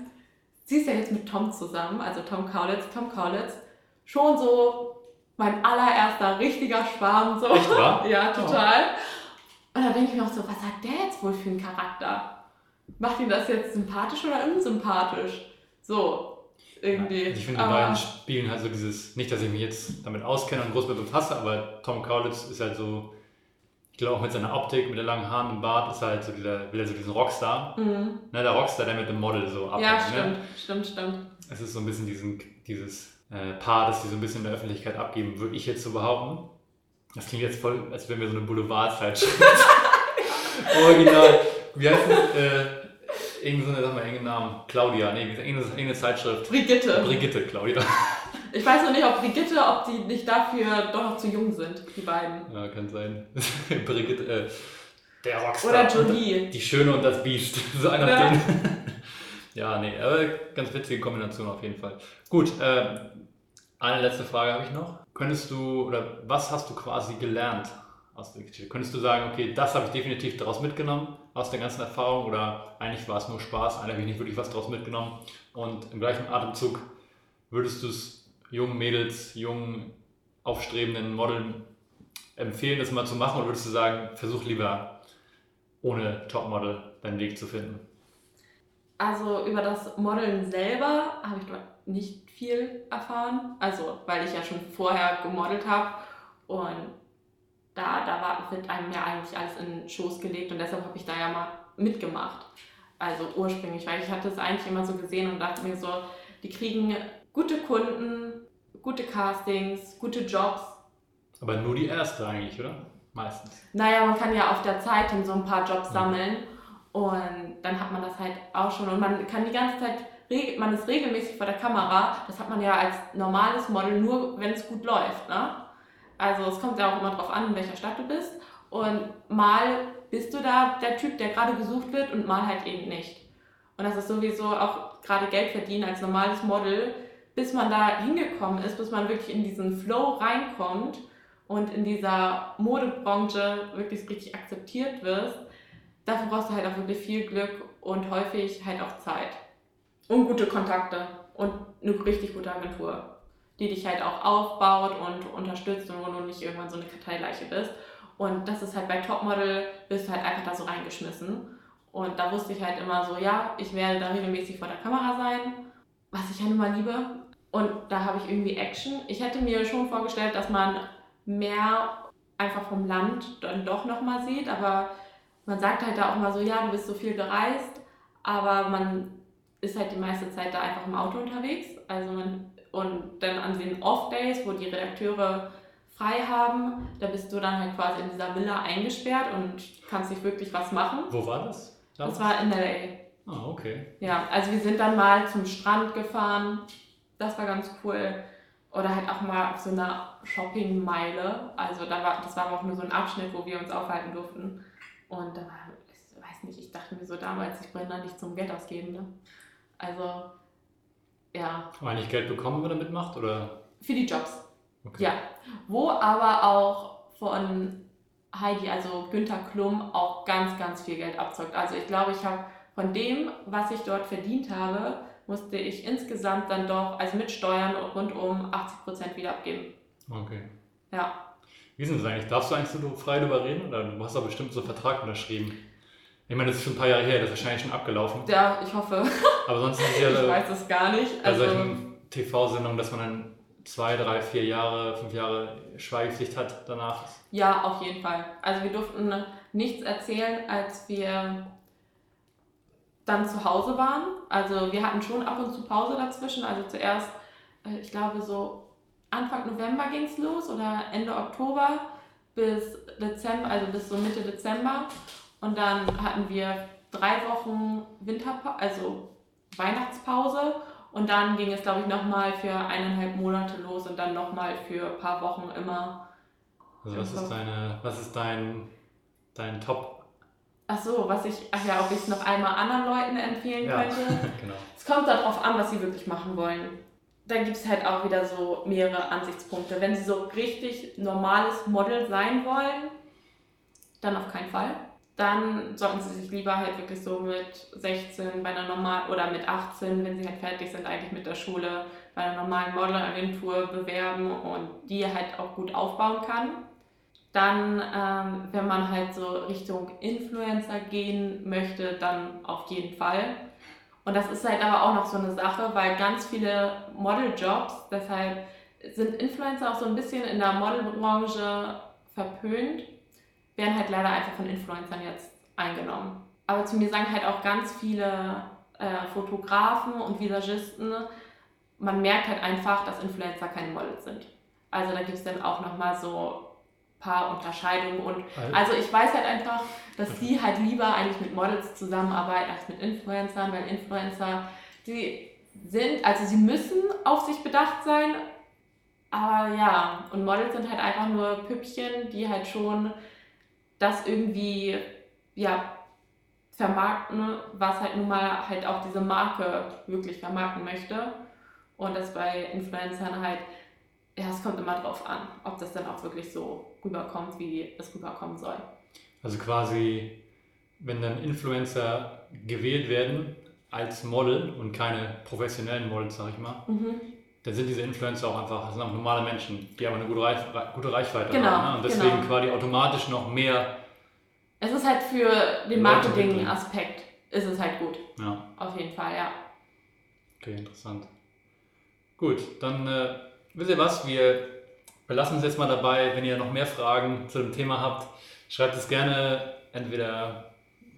sie ist ja jetzt mit Tom zusammen, also Tom Kaulitz, Tom Kaulitz, schon so mein allererster richtiger Schwarm. So. Echt, wahr? ja, total. Oh. Und da denke ich mir auch so, was hat der jetzt wohl für einen Charakter? Macht ihn das jetzt sympathisch oder unsympathisch? So, irgendwie. Ja, ich finde, die beiden spielen halt so dieses, nicht, dass ich mich jetzt damit auskenne und groß mit befasse, aber Tom Kaulitz ist halt so, ich glaube auch mit seiner Optik, mit der langen Haaren und Bart, ist halt so dieser, will er so diesen Rockstar. Mhm. Ne, der Rockstar, der mit dem Model so abhängt. Ja, ne? stimmt, ne? stimmt, stimmt. Es ist so ein bisschen diesen, dieses äh, Paar, das sie so ein bisschen in der Öffentlichkeit abgeben, würde ich jetzt so behaupten. Das klingt jetzt voll, als wären wir so eine Boulevardzeitschrift. Original. Wie heißt das? Äh, irgendeine, sag mal, irgendeinen Namen. Claudia, nee, irgendeine, irgendeine Zeitschrift. Brigitte. Brigitte, Claudia. Ich weiß noch nicht, ob Brigitte, ob die nicht dafür doch noch zu jung sind, die beiden. Ja, kann sein. Brigitte, äh, der Rockstar. Oder Jolie. Die Schöne und das Biest. So einer ja. denen. ja, nee, aber ganz witzige Kombination auf jeden Fall. Gut, äh, eine letzte Frage habe ich noch. Könntest du, oder was hast du quasi gelernt aus der Geschichte? Könntest du sagen, okay, das habe ich definitiv daraus mitgenommen, aus der ganzen Erfahrung oder eigentlich war es nur Spaß, eigentlich habe ich nicht wirklich was daraus mitgenommen und im gleichen Atemzug würdest du es jungen Mädels, jungen aufstrebenden Modeln empfehlen, das mal zu machen oder würdest du sagen, versuch lieber ohne Topmodel deinen Weg zu finden? Also über das Modeln selber habe ich nicht viel erfahren. Also weil ich ja schon vorher gemodelt habe und da, da war, wird einem ja eigentlich alles in den Schoß gelegt und deshalb habe ich da ja mal mitgemacht. Also ursprünglich, weil ich hatte es eigentlich immer so gesehen und dachte mir so, die kriegen gute Kunden, gute Castings, gute Jobs. Aber nur die erste eigentlich, oder? Meistens. Naja, man kann ja auf der Zeitung so ein paar Jobs sammeln und dann hat man das halt auch schon und man kann die ganze Zeit, man ist regelmäßig vor der Kamera, das hat man ja als normales Model nur, wenn es gut läuft. Ne? Also es kommt ja auch immer darauf an, in welcher Stadt du bist und mal bist du da der Typ, der gerade gesucht wird und mal halt eben nicht. Und das ist sowieso auch gerade Geld verdienen als normales Model, bis man da hingekommen ist, bis man wirklich in diesen Flow reinkommt und in dieser Modebranche wirklich richtig akzeptiert wirst, dafür brauchst du halt auch wirklich viel Glück und häufig halt auch Zeit. Und gute Kontakte und eine richtig gute Agentur, die dich halt auch aufbaut und unterstützt und wo du nicht irgendwann so eine Karteileiche bist. Und das ist halt bei Topmodel, bist du halt einfach da so reingeschmissen. Und da wusste ich halt immer so, ja, ich werde da regelmäßig vor der Kamera sein, was ich ja nun mal liebe. Und da habe ich irgendwie Action. Ich hätte mir schon vorgestellt, dass man mehr einfach vom Land dann doch nochmal sieht, aber man sagt halt da auch mal so, ja, du bist so viel gereist, aber man ist halt die meiste Zeit da einfach im Auto unterwegs. Also man, und dann an den Off-Days, wo die Redakteure frei haben, da bist du dann halt quasi in dieser Villa eingesperrt und kannst nicht wirklich was machen. Wo war das? Das, das war in LA. Ah, okay. Ja, also wir sind dann mal zum Strand gefahren. Das war ganz cool. Oder halt auch mal auf so einer Shoppingmeile. Also da war, das war auch nur so ein Abschnitt, wo wir uns aufhalten durften. Und da war, ich weiß nicht, ich dachte mir so damals, ich bin da nicht zum Geld ausgeben. Ne? Also, ja. Aber eigentlich Geld bekommen, wenn man da mitmacht? Oder? Für die Jobs. Okay. Ja. Wo aber auch von Heidi, also Günther Klum, auch ganz, ganz viel Geld abzockt. Also ich glaube, ich habe von dem, was ich dort verdient habe, musste ich insgesamt dann doch, also mit Steuern rund um 80 Prozent wieder abgeben. Okay. Ja. Wie ist das eigentlich? Darfst du eigentlich so frei darüber reden oder du hast doch bestimmt so einen Vertrag unterschrieben? Ich meine, das ist schon ein paar Jahre her, das ist wahrscheinlich schon abgelaufen. Ja, ich hoffe. Aber sonst ist es ja. ich weiß es gar nicht. Bei also, solchen TV-Sendungen, dass man dann zwei, drei, vier Jahre, fünf Jahre Schweigepflicht hat danach. Ja, auf jeden Fall. Also wir durften nichts erzählen, als wir dann zu Hause waren. Also wir hatten schon ab und zu Pause dazwischen. Also zuerst, äh, ich glaube so Anfang November ging es los oder Ende Oktober bis Dezember, also bis so Mitte Dezember. Und dann hatten wir drei Wochen Winterpause, also Weihnachtspause. Und dann ging es, glaube ich, nochmal für eineinhalb Monate los und dann nochmal für ein paar Wochen immer. Also was ist deine, was ist dein, dein Top? Ach so, was ich, ach ja, ob ich es noch einmal anderen Leuten empfehlen ja, könnte. genau. Es kommt darauf an, was sie wirklich machen wollen da gibt es halt auch wieder so mehrere Ansichtspunkte. Wenn sie so richtig normales Model sein wollen, dann auf keinen Fall. Dann sollten sie sich lieber halt wirklich so mit 16 bei einer normalen oder mit 18, wenn sie halt fertig sind, eigentlich mit der Schule, bei einer normalen Modelagentur bewerben und die halt auch gut aufbauen kann. Dann, ähm, wenn man halt so Richtung Influencer gehen möchte, dann auf jeden Fall und das ist halt aber auch noch so eine Sache, weil ganz viele Modeljobs, deshalb sind Influencer auch so ein bisschen in der Modelbranche verpönt, werden halt leider einfach von Influencern jetzt eingenommen. Aber zu mir sagen halt auch ganz viele äh, Fotografen und Visagisten, man merkt halt einfach, dass Influencer keine Models sind. Also da gibt es dann auch nochmal so paar Unterscheidungen und also ich weiß halt einfach, dass sie halt lieber eigentlich mit Models zusammenarbeiten als mit Influencern, weil Influencer, die sind, also sie müssen auf sich bedacht sein, aber ja, und Models sind halt einfach nur Püppchen, die halt schon das irgendwie, ja, vermarkten, was halt nun mal halt auch diese Marke wirklich vermarkten möchte. Und das bei Influencern halt ja, es kommt immer drauf an, ob das dann auch wirklich so rüberkommt, wie es rüberkommen soll. Also quasi wenn dann Influencer gewählt werden als Model und keine professionellen Models, sag ich mal, Mhm. Dann sind diese Influencer auch einfach, das sind auch normale Menschen, die aber eine gute, Reich, gute Reichweite Genau, haben. Ne? Und deswegen genau. quasi automatisch noch mehr, Es ist halt für den Marketing-Aspekt ist es halt gut. ja, Auf jeden Fall, ja. okay, interessant. Gut, dann äh, wisst ihr was, wir belassen es jetzt mal dabei. Wenn ihr noch mehr Fragen zu dem Thema habt, schreibt es gerne entweder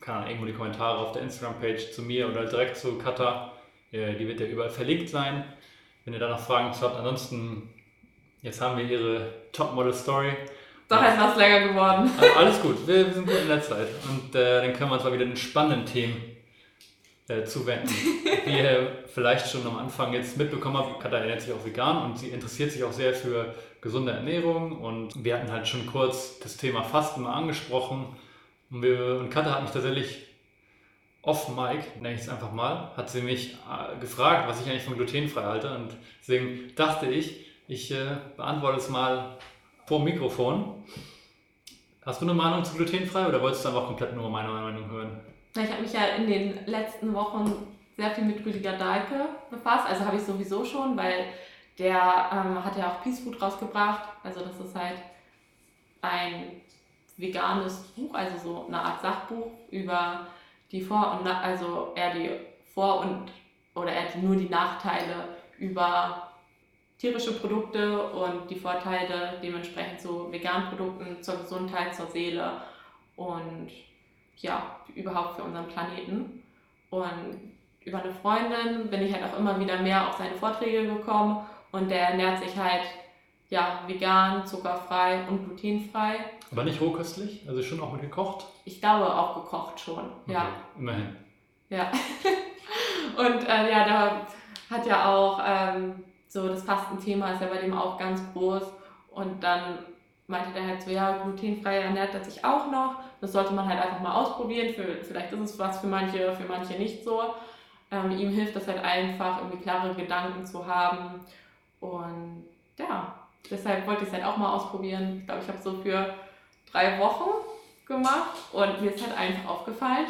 Ahnung, irgendwo in die Kommentare auf der Instagram-Page zu mir oder direkt zu Kata. Äh, Die wird ja überall verlinkt sein, wenn ihr da noch Fragen zu habt. Ansonsten, jetzt haben wir ihre Topmodel-Story. Doch etwas länger geworden. Also alles gut, wir, wir sind gut in der Zeit. Und äh, dann können wir uns mal wieder den spannenden Themen äh, zuwenden. Wie ihr vielleicht schon am Anfang jetzt mitbekommen habt, Katha ernährt sich auch vegan und sie interessiert sich auch sehr für gesunde Ernährung. Und wir hatten halt schon kurz das Thema Fasten mal angesprochen. Und, wir, und Katha hat mich tatsächlich off Mic, nenne ich es einfach mal, hat sie mich äh, gefragt, was ich eigentlich von glutenfrei halte. Und deswegen dachte ich, ich äh, beantworte es mal vor Mikrofon. Hast du eine Meinung zu glutenfrei oder wolltest du einfach komplett nur meine Meinung hören? Ich habe mich ja in den letzten Wochen sehr viel mit Rüdiger Dahlke befasst. Also habe ich sowieso schon, weil der ähm, hat ja auch Peace Food rausgebracht. Also das ist halt ein veganes Buch, also so eine Art Sachbuch über die Vor- und Na also eher die Vor- und oder eher nur die Nachteile über tierische Produkte und die Vorteile dementsprechend zu veganen Produkten, zur Gesundheit, zur Seele und ja, überhaupt für unseren Planeten. Und über eine Freundin bin ich halt auch immer wieder mehr auf seine Vorträge gekommen und der ernährt sich halt ja, vegan, zuckerfrei und glutenfrei. Aber nicht rohköstlich, also schon auch mit gekocht? Ich glaube auch gekocht schon, ja. Okay, Immerhin. Ja. Und äh, ja, da hat ja auch ähm, so das Fastenthema ist ja bei dem auch ganz groß. Und dann meinte der halt so, ja, glutenfrei ernährt er sich auch noch. Das sollte man halt einfach mal ausprobieren. Für, vielleicht ist es was für manche, für manche nicht so. Ähm, ihm hilft das halt einfach, irgendwie klare Gedanken zu haben. Und ja, deshalb wollte ich es halt auch mal ausprobieren. Ich glaube, ich habe so für drei Wochen gemacht und mir ist halt einfach aufgefallen,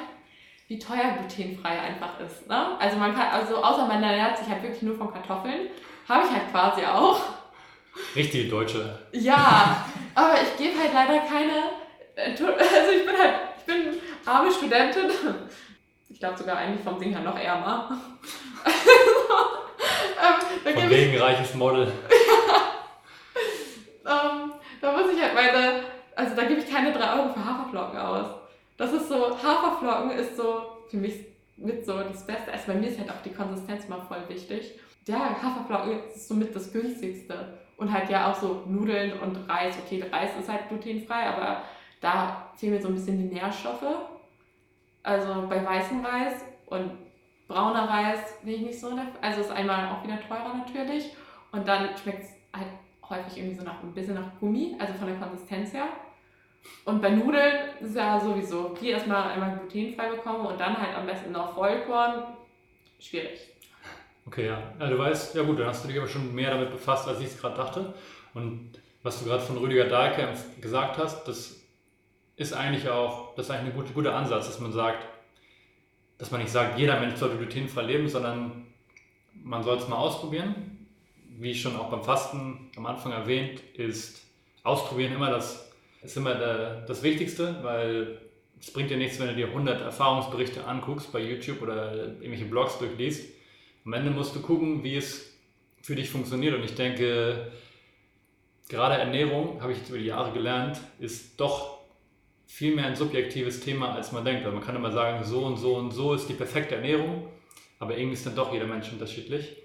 wie teuer glutenfrei einfach ist. Ne? Also man kann, also außer man ernährt sich halt wirklich nur von Kartoffeln, habe ich halt quasi auch. Richtige Deutsche. Ja, aber ich gebe halt leider keine, also ich bin halt, ich bin arme Studentin. Ich glaube sogar eigentlich vom Ding her noch ärmer. ähm, Von wegen reiches Model. ähm, da muss ich halt meine, also da gebe ich keine 3 Euro für Haferflocken aus. Das ist so, Haferflocken ist so für mich mit so das Beste. Also bei mir ist halt auch die Konsistenz mal voll wichtig. Ja, Haferflocken ist somit das günstigste. Und halt ja auch so Nudeln und Reis. Okay, Reis ist halt glutenfrei, aber da fehlen mir so ein bisschen die Nährstoffe. Also bei weißem Reis und brauner Reis bin ich nicht so. Also ist einmal auch wieder teurer natürlich. Und dann schmeckt es halt häufig irgendwie so nach ein bisschen nach Gummi, also von der Konsistenz her. Und bei Nudeln ist ja sowieso, die erstmal einmal glutenfrei bekommen und dann halt am besten noch Vollkorn. Schwierig. Okay, ja. ja. Du weißt, ja gut, dann hast du dich aber schon mehr damit befasst, als ich es gerade dachte. Und was du gerade von Rüdiger Dahlke gesagt hast, das ist eigentlich auch, das ist eigentlich ein guter, guter Ansatz, dass man sagt, dass man nicht sagt, jeder Mensch sollte glutenfrei leben, sondern man soll es mal ausprobieren. Wie schon auch beim Fasten am Anfang erwähnt, ist Ausprobieren immer das, ist immer der, das Wichtigste, weil es bringt dir nichts, wenn du dir 100 Erfahrungsberichte anguckst bei YouTube oder irgendwelche Blogs durchliest. Am Ende musst du gucken, wie es für dich funktioniert. Und ich denke, gerade Ernährung, habe ich jetzt über die Jahre gelernt, ist doch viel mehr ein subjektives Thema, als man denkt. Also man kann immer sagen, so und so und so ist die perfekte Ernährung, aber irgendwie ist dann doch jeder Mensch unterschiedlich.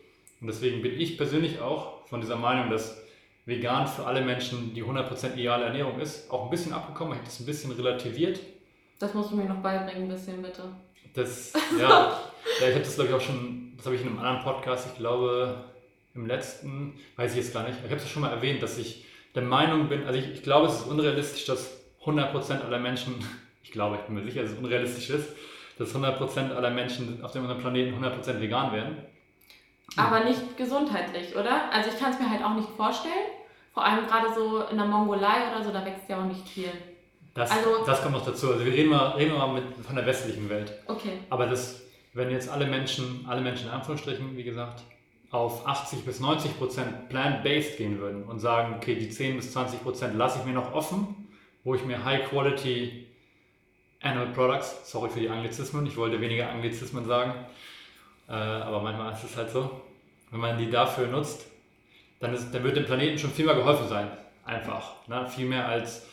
Und deswegen bin ich persönlich auch von dieser Meinung, dass vegan für alle Menschen die 100% ideale Ernährung ist, auch ein bisschen abgekommen. Ich habe das ein bisschen relativiert. Das musst du mir noch beibringen, ein bisschen bitte. Das, ja, ja ich habe das glaube ich auch schon, das habe ich in einem anderen Podcast, ich glaube im letzten, weiß ich jetzt gar nicht, ich habe es schon mal erwähnt, dass ich der Meinung bin, also ich, ich glaube, es ist unrealistisch, dass 100% aller Menschen, ich glaube, ich bin mir sicher, dass es unrealistisch ist, dass 100% aller Menschen auf dem unserem Planeten 100% vegan werden. Aber nicht gesundheitlich, oder? Also ich kann es mir halt auch nicht vorstellen. Vor allem gerade so in der Mongolei oder so, da wächst ja auch nicht viel. Das, Also- das kommt noch dazu. Also wir reden mal, reden wir mal mit, von der westlichen Welt. Okay. Aber das, wenn jetzt alle Menschen, alle Menschen in Anführungsstrichen, wie gesagt, auf 80 bis 90 Prozent plant-based gehen würden und sagen, okay, die 10 bis 20 Prozent lasse ich mir noch offen, wo ich mir High-Quality Animal Products, sorry für die Anglizismen, ich wollte weniger Anglizismen sagen, äh, aber manchmal ist es halt so, wenn man die dafür nutzt, dann, ist, dann wird dem Planeten schon viel mehr geholfen sein. Einfach. Ne? Viel mehr als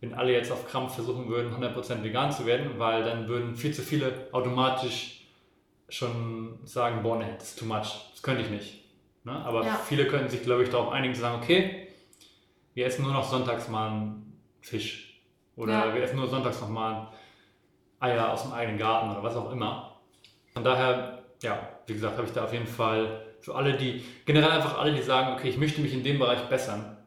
wenn alle jetzt auf Krampf versuchen würden, 100% vegan zu werden, weil dann würden viel zu viele automatisch schon sagen, boah, nee, das ist too much, das könnte ich nicht. Ne? Aber Ja. viele können sich, glaube ich, darauf einigen zu sagen, okay, wir essen nur noch sonntags mal einen Fisch. Oder Ja. wir essen nur sonntags noch mal Eier aus dem eigenen Garten oder was auch immer. Von daher, ja, wie gesagt, habe ich da auf jeden Fall für alle, die, generell einfach alle, die sagen, okay, ich möchte mich in dem Bereich bessern.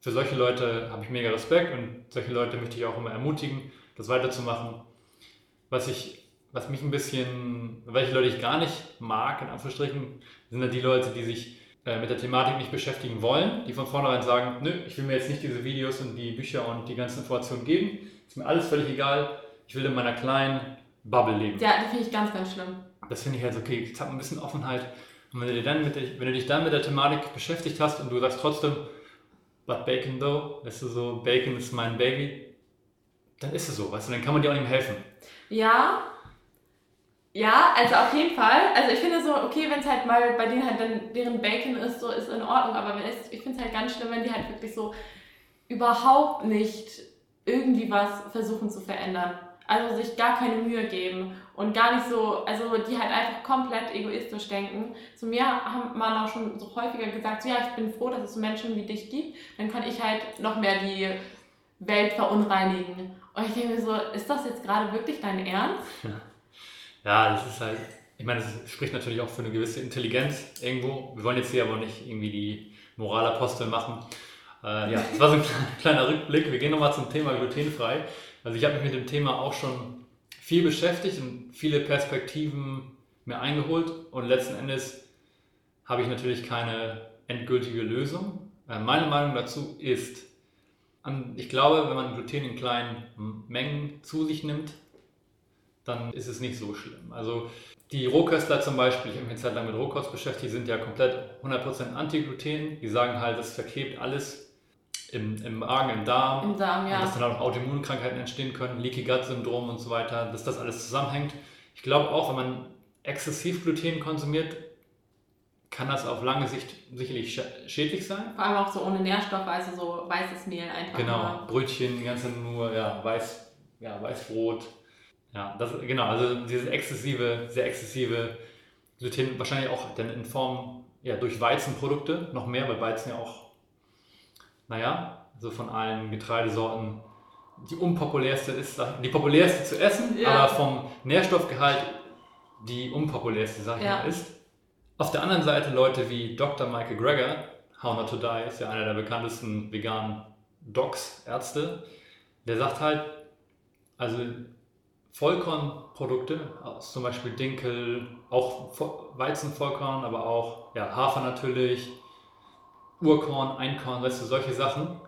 Für solche Leute habe ich mega Respekt und solche Leute möchte ich auch immer ermutigen, das weiterzumachen. Was ich, was mich ein bisschen, welche Leute ich gar nicht mag, in Anführungsstrichen, sind dann die Leute, die sich äh, mit der Thematik nicht beschäftigen wollen, die von vornherein sagen, nö, ich will mir jetzt nicht diese Videos und die Bücher und die ganzen Informationen geben, ist mir alles völlig egal, ich will in meiner kleinen Bubble leben. Ja, die finde ich ganz, ganz schlimm. Das finde ich halt okay, jetzt hat ein bisschen Offenheit. Und wenn du, dir dann mit wenn du dich dann mit der Thematik beschäftigt hast und du sagst trotzdem, but bacon though, weißt du, so, Bacon ist mein Baby, dann ist es so, weißt du, dann kann man dir auch nicht mehr helfen. Ja. Ja, also auf jeden Fall. Also ich finde so, okay, wenn es halt mal bei denen halt dann deren Bacon ist, so ist in Ordnung. Aber wenn es, ich finde es halt ganz schlimm, wenn die halt wirklich so überhaupt nicht irgendwie was versuchen zu verändern. Also sich gar keine Mühe geben und gar nicht so, also die halt einfach komplett egoistisch denken. Zu mir haben man auch schon so häufiger gesagt, so ja, ich bin froh, dass es so Menschen wie dich gibt. Dann kann ich halt noch mehr die Welt verunreinigen. Und ich denke mir so, ist das jetzt gerade wirklich dein Ernst? Ja, das ist halt, ich meine, das spricht natürlich auch für eine gewisse Intelligenz irgendwo. Wir wollen jetzt hier aber nicht irgendwie die Moralapostel machen. Äh, ja, das war so ein kleiner Rückblick. Wir gehen nochmal zum Thema glutenfrei. Also ich habe mich mit dem Thema auch schon viel beschäftigt und viele Perspektiven mir eingeholt und letzten Endes habe ich natürlich keine endgültige Lösung. Äh, meine Meinung dazu ist, ich glaube, wenn man Gluten in kleinen Mengen zu sich nimmt, dann ist es nicht so schlimm. Also die Rohköstler zum Beispiel, ich habe mich eine Zeit lang mit Rohkost beschäftigt, sind ja komplett 100% Anti-Gluten. Die sagen halt, das verklebt alles im, im Magen, im Darm. Im Darm, Und ja. dass dann auch Autoimmunkrankheiten entstehen können, Leaky Gut Syndrom und so weiter, dass das alles zusammenhängt. Ich glaube auch, wenn man exzessiv Gluten konsumiert, kann das auf lange Sicht sicherlich schä- schädlich sein. Vor allem auch so ohne Nährstoffe, also so weißes Mehl einfach. Genau, nur. Brötchen, die ganze nur ja, Weiß, ja, Weißbrot. Ja, das, genau, also dieses exzessive, sehr exzessive Gluten, wahrscheinlich auch dann in Form ja, durch Weizenprodukte noch mehr, weil Weizen ja auch, naja, so von allen Getreidesorten die unpopulärste ist, die populärste zu essen, Ja. aber vom Nährstoffgehalt die unpopulärste, sag ich Ja. ist. Auf der anderen Seite Leute wie Dr. Michael Greger, How Not to Die, ist ja einer der bekanntesten veganen Docs, Ärzte, der sagt halt, also Vollkornprodukte, aus zum Beispiel Dinkel, auch Vo- Weizenvollkorn, aber auch ja, Hafer natürlich, Urkorn, Einkorn, weißt du, solche Sachen,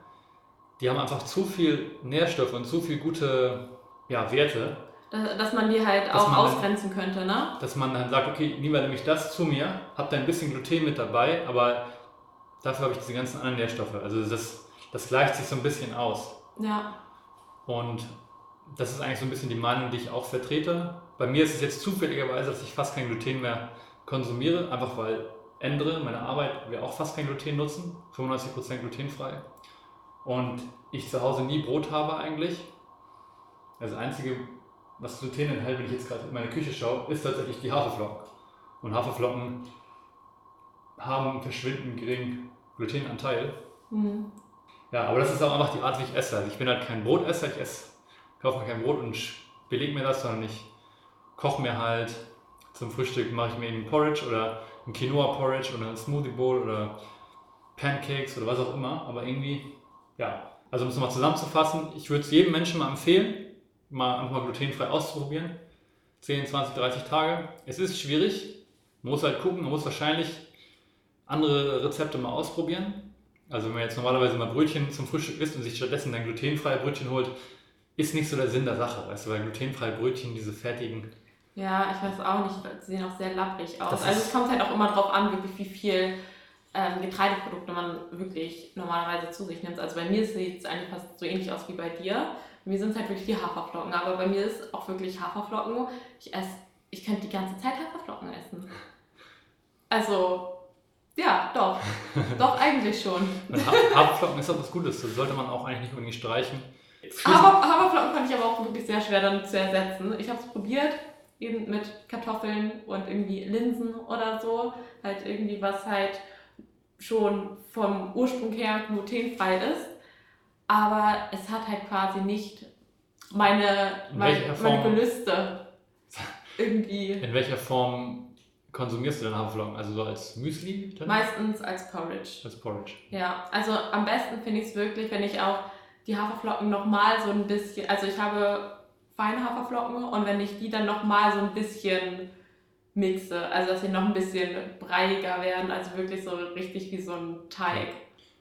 die haben einfach zu viel Nährstoffe und zu viel gute ja, Werte, Dass, man die halt auch man dann- ausgrenzen könnte, ne? dass man dann sagt, okay, lieber nehme ich das zu mir, habe da ein bisschen Gluten mit dabei, aber dafür habe ich diese ganzen anderen Nährstoffe. Also das, das gleicht sich so ein bisschen aus. Ja. Und das ist eigentlich so ein bisschen die Meinung, die ich auch vertrete. Bei mir ist es jetzt zufälligerweise, dass ich fast kein Gluten mehr konsumiere, einfach weil andere, meine Arbeit, wir auch fast kein Gluten nutzen, 95% glutenfrei. Und ich zu Hause nie Brot habe eigentlich. Also das Einzige, was Gluten enthält, wenn ich jetzt gerade in meine Küche schaue, ist tatsächlich die Haferflocken. Und Haferflocken haben verschwindend geringen Glutenanteil. Hm. Ja, aber das ist auch einfach die Art, wie ich esse. Also ich bin halt kein Brotesser, ich esse, kaufe mir kein Brot und belege mir das, sondern ich koche mir halt zum Frühstück, mache ich mir eben Porridge oder ein Quinoa-Porridge oder ein Smoothie Bowl oder Pancakes oder was auch immer. Aber irgendwie, ja, also um es nochmal zusammenzufassen, ich würde es jedem Menschen mal empfehlen, mal einfach mal glutenfrei auszuprobieren. 10, 20, 30 Tage. Es ist schwierig, man muss halt gucken, man muss wahrscheinlich andere Rezepte mal ausprobieren. Also wenn man jetzt normalerweise mal Brötchen zum Frühstück isst und sich stattdessen dann glutenfreie Brötchen holt, ist nicht so der Sinn der Sache, weißt du, weil glutenfreie Brötchen, diese fertigen. Ja, ich weiß auch nicht, sie sehen auch sehr labbrig aus. Das also es kommt halt auch immer drauf an, wirklich wie viel ähm, Getreideprodukte man wirklich normalerweise zu sich nimmt. Also bei mir sieht es eigentlich fast so ähnlich aus wie bei dir. Bei mir sind es halt wirklich die Haferflocken, aber bei mir ist auch wirklich Haferflocken. Ich esse, ich könnte die ganze Zeit Haferflocken essen. Also, ja, doch. doch, eigentlich schon. Haferflocken ist auch was Gutes, das sollte man auch eigentlich nicht irgendwie streichen. Hafer, Haferflocken fand ich aber auch wirklich sehr schwer dann zu ersetzen. Ich habe es probiert, eben mit Kartoffeln und irgendwie Linsen oder so. Halt irgendwie was halt schon vom Ursprung her glutenfrei ist. Aber es hat halt quasi nicht meine, In meine, meine Form? Gelüste irgendwie. In welcher Form konsumierst du denn Haferflocken? Also so als Müsli? Dann? Meistens als Porridge. Als Porridge. Ja, also am besten finde ich es wirklich, wenn ich auch die Haferflocken nochmal so ein bisschen, also ich habe feine Haferflocken und wenn ich die dann nochmal so ein bisschen mixe, also dass sie noch ein bisschen breiiger werden, also wirklich so richtig wie so ein Teig.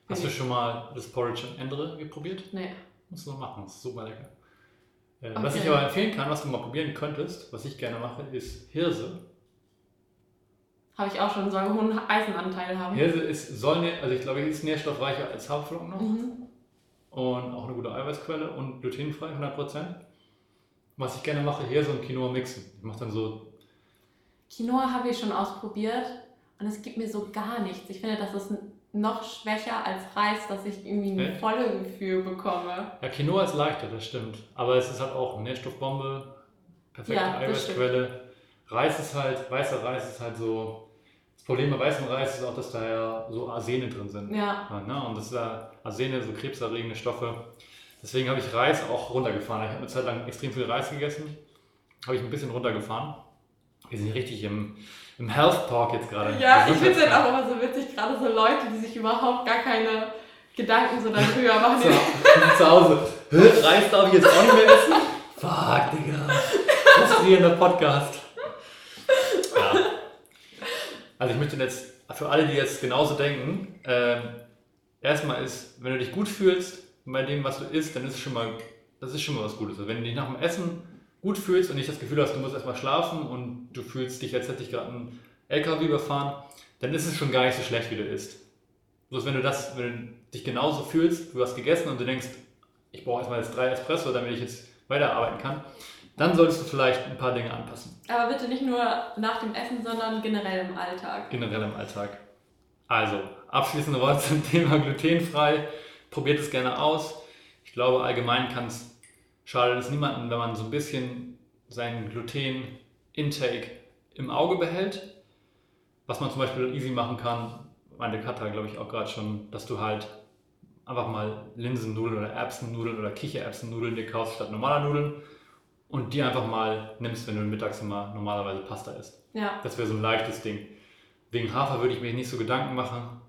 Hast du schon mal das Porridge am Ende probiert? Nee. Musst du machen, das ist super lecker. Äh, Okay. Was ich aber empfehlen kann, was du mal probieren könntest, was ich gerne mache, ist Hirse. Habe ich auch schon, soll einen hohen Eisenanteil haben. Hirse ist, soll, also ich glaube, ist nährstoffreicher als Haferflocken noch Mhm. und auch eine gute Eiweißquelle und glutenfrei, 100%. Was ich gerne mache, Hirse und Quinoa mixen. Ich mache dann so, Quinoa habe ich schon ausprobiert und es gibt mir so gar nichts. Ich finde, das ist noch schwächer als Reis, dass ich irgendwie ein volles Gefühl bekomme. ja, Quinoa ist leichter, das stimmt. Aber es ist halt auch eine Nährstoffbombe, perfekte Ja, Eiweißquelle. Reis ist halt, weißer Reis ist halt so, das Problem bei weißem Reis ist auch, dass da ja so Arsene drin sind. Ja, Ja, ne? Und das ist ja Arsene, so krebserregende Stoffe. Deswegen habe ich Reis auch runtergefahren. Ich habe eine Zeit lang extrem viel Reis gegessen. Habe ich ein bisschen runtergefahren. Wir sind hier richtig im, im Health Talk jetzt gerade. Ja, ich finde es halt auch immer so witzig, gerade so Leute, die sich überhaupt gar keine Gedanken so darüber machen. Zu, zu Hause. Reis darf ich jetzt auch nicht mehr essen? Fuck, Digga. Frustrierender Podcast. Ja. Also ich möchte jetzt, für alle, die jetzt genauso denken, ähm, erstmal ist, wenn du dich gut fühlst bei dem, was du isst, dann ist es schon mal, das ist schon mal was Gutes. Also wenn du dich nach dem Essen gut fühlst und nicht das Gefühl hast, du musst erstmal schlafen und du fühlst dich, als hätte dich gerade ein LKW überfahren, dann ist es schon gar nicht so schlecht, wie du isst. Bloß wenn du das, wenn du dich genauso fühlst, du hast gegessen und du denkst, ich brauche erstmal jetzt drei Espresso, damit ich jetzt weiterarbeiten kann, dann solltest du vielleicht ein paar Dinge anpassen. Aber bitte nicht nur nach dem Essen, sondern generell im Alltag. generell im Alltag. Also, abschließende Worte zum Thema glutenfrei. Probiert es gerne aus. Ich glaube, allgemein kann es, schadet es niemandem, wenn man so ein bisschen seinen Gluten-Intake im Auge behält. Was man zum Beispiel easy machen kann, meine Katha glaube ich auch gerade schon, dass du halt einfach mal Linsennudeln oder Erbsennudeln oder Kichererbsennudeln dir kaufst statt normaler Nudeln und die einfach mal nimmst, wenn du mittags immer normalerweise Pasta isst. Ja, Das wäre so ein leichtes Ding. Wegen Hafer würde ich mir nicht so Gedanken machen.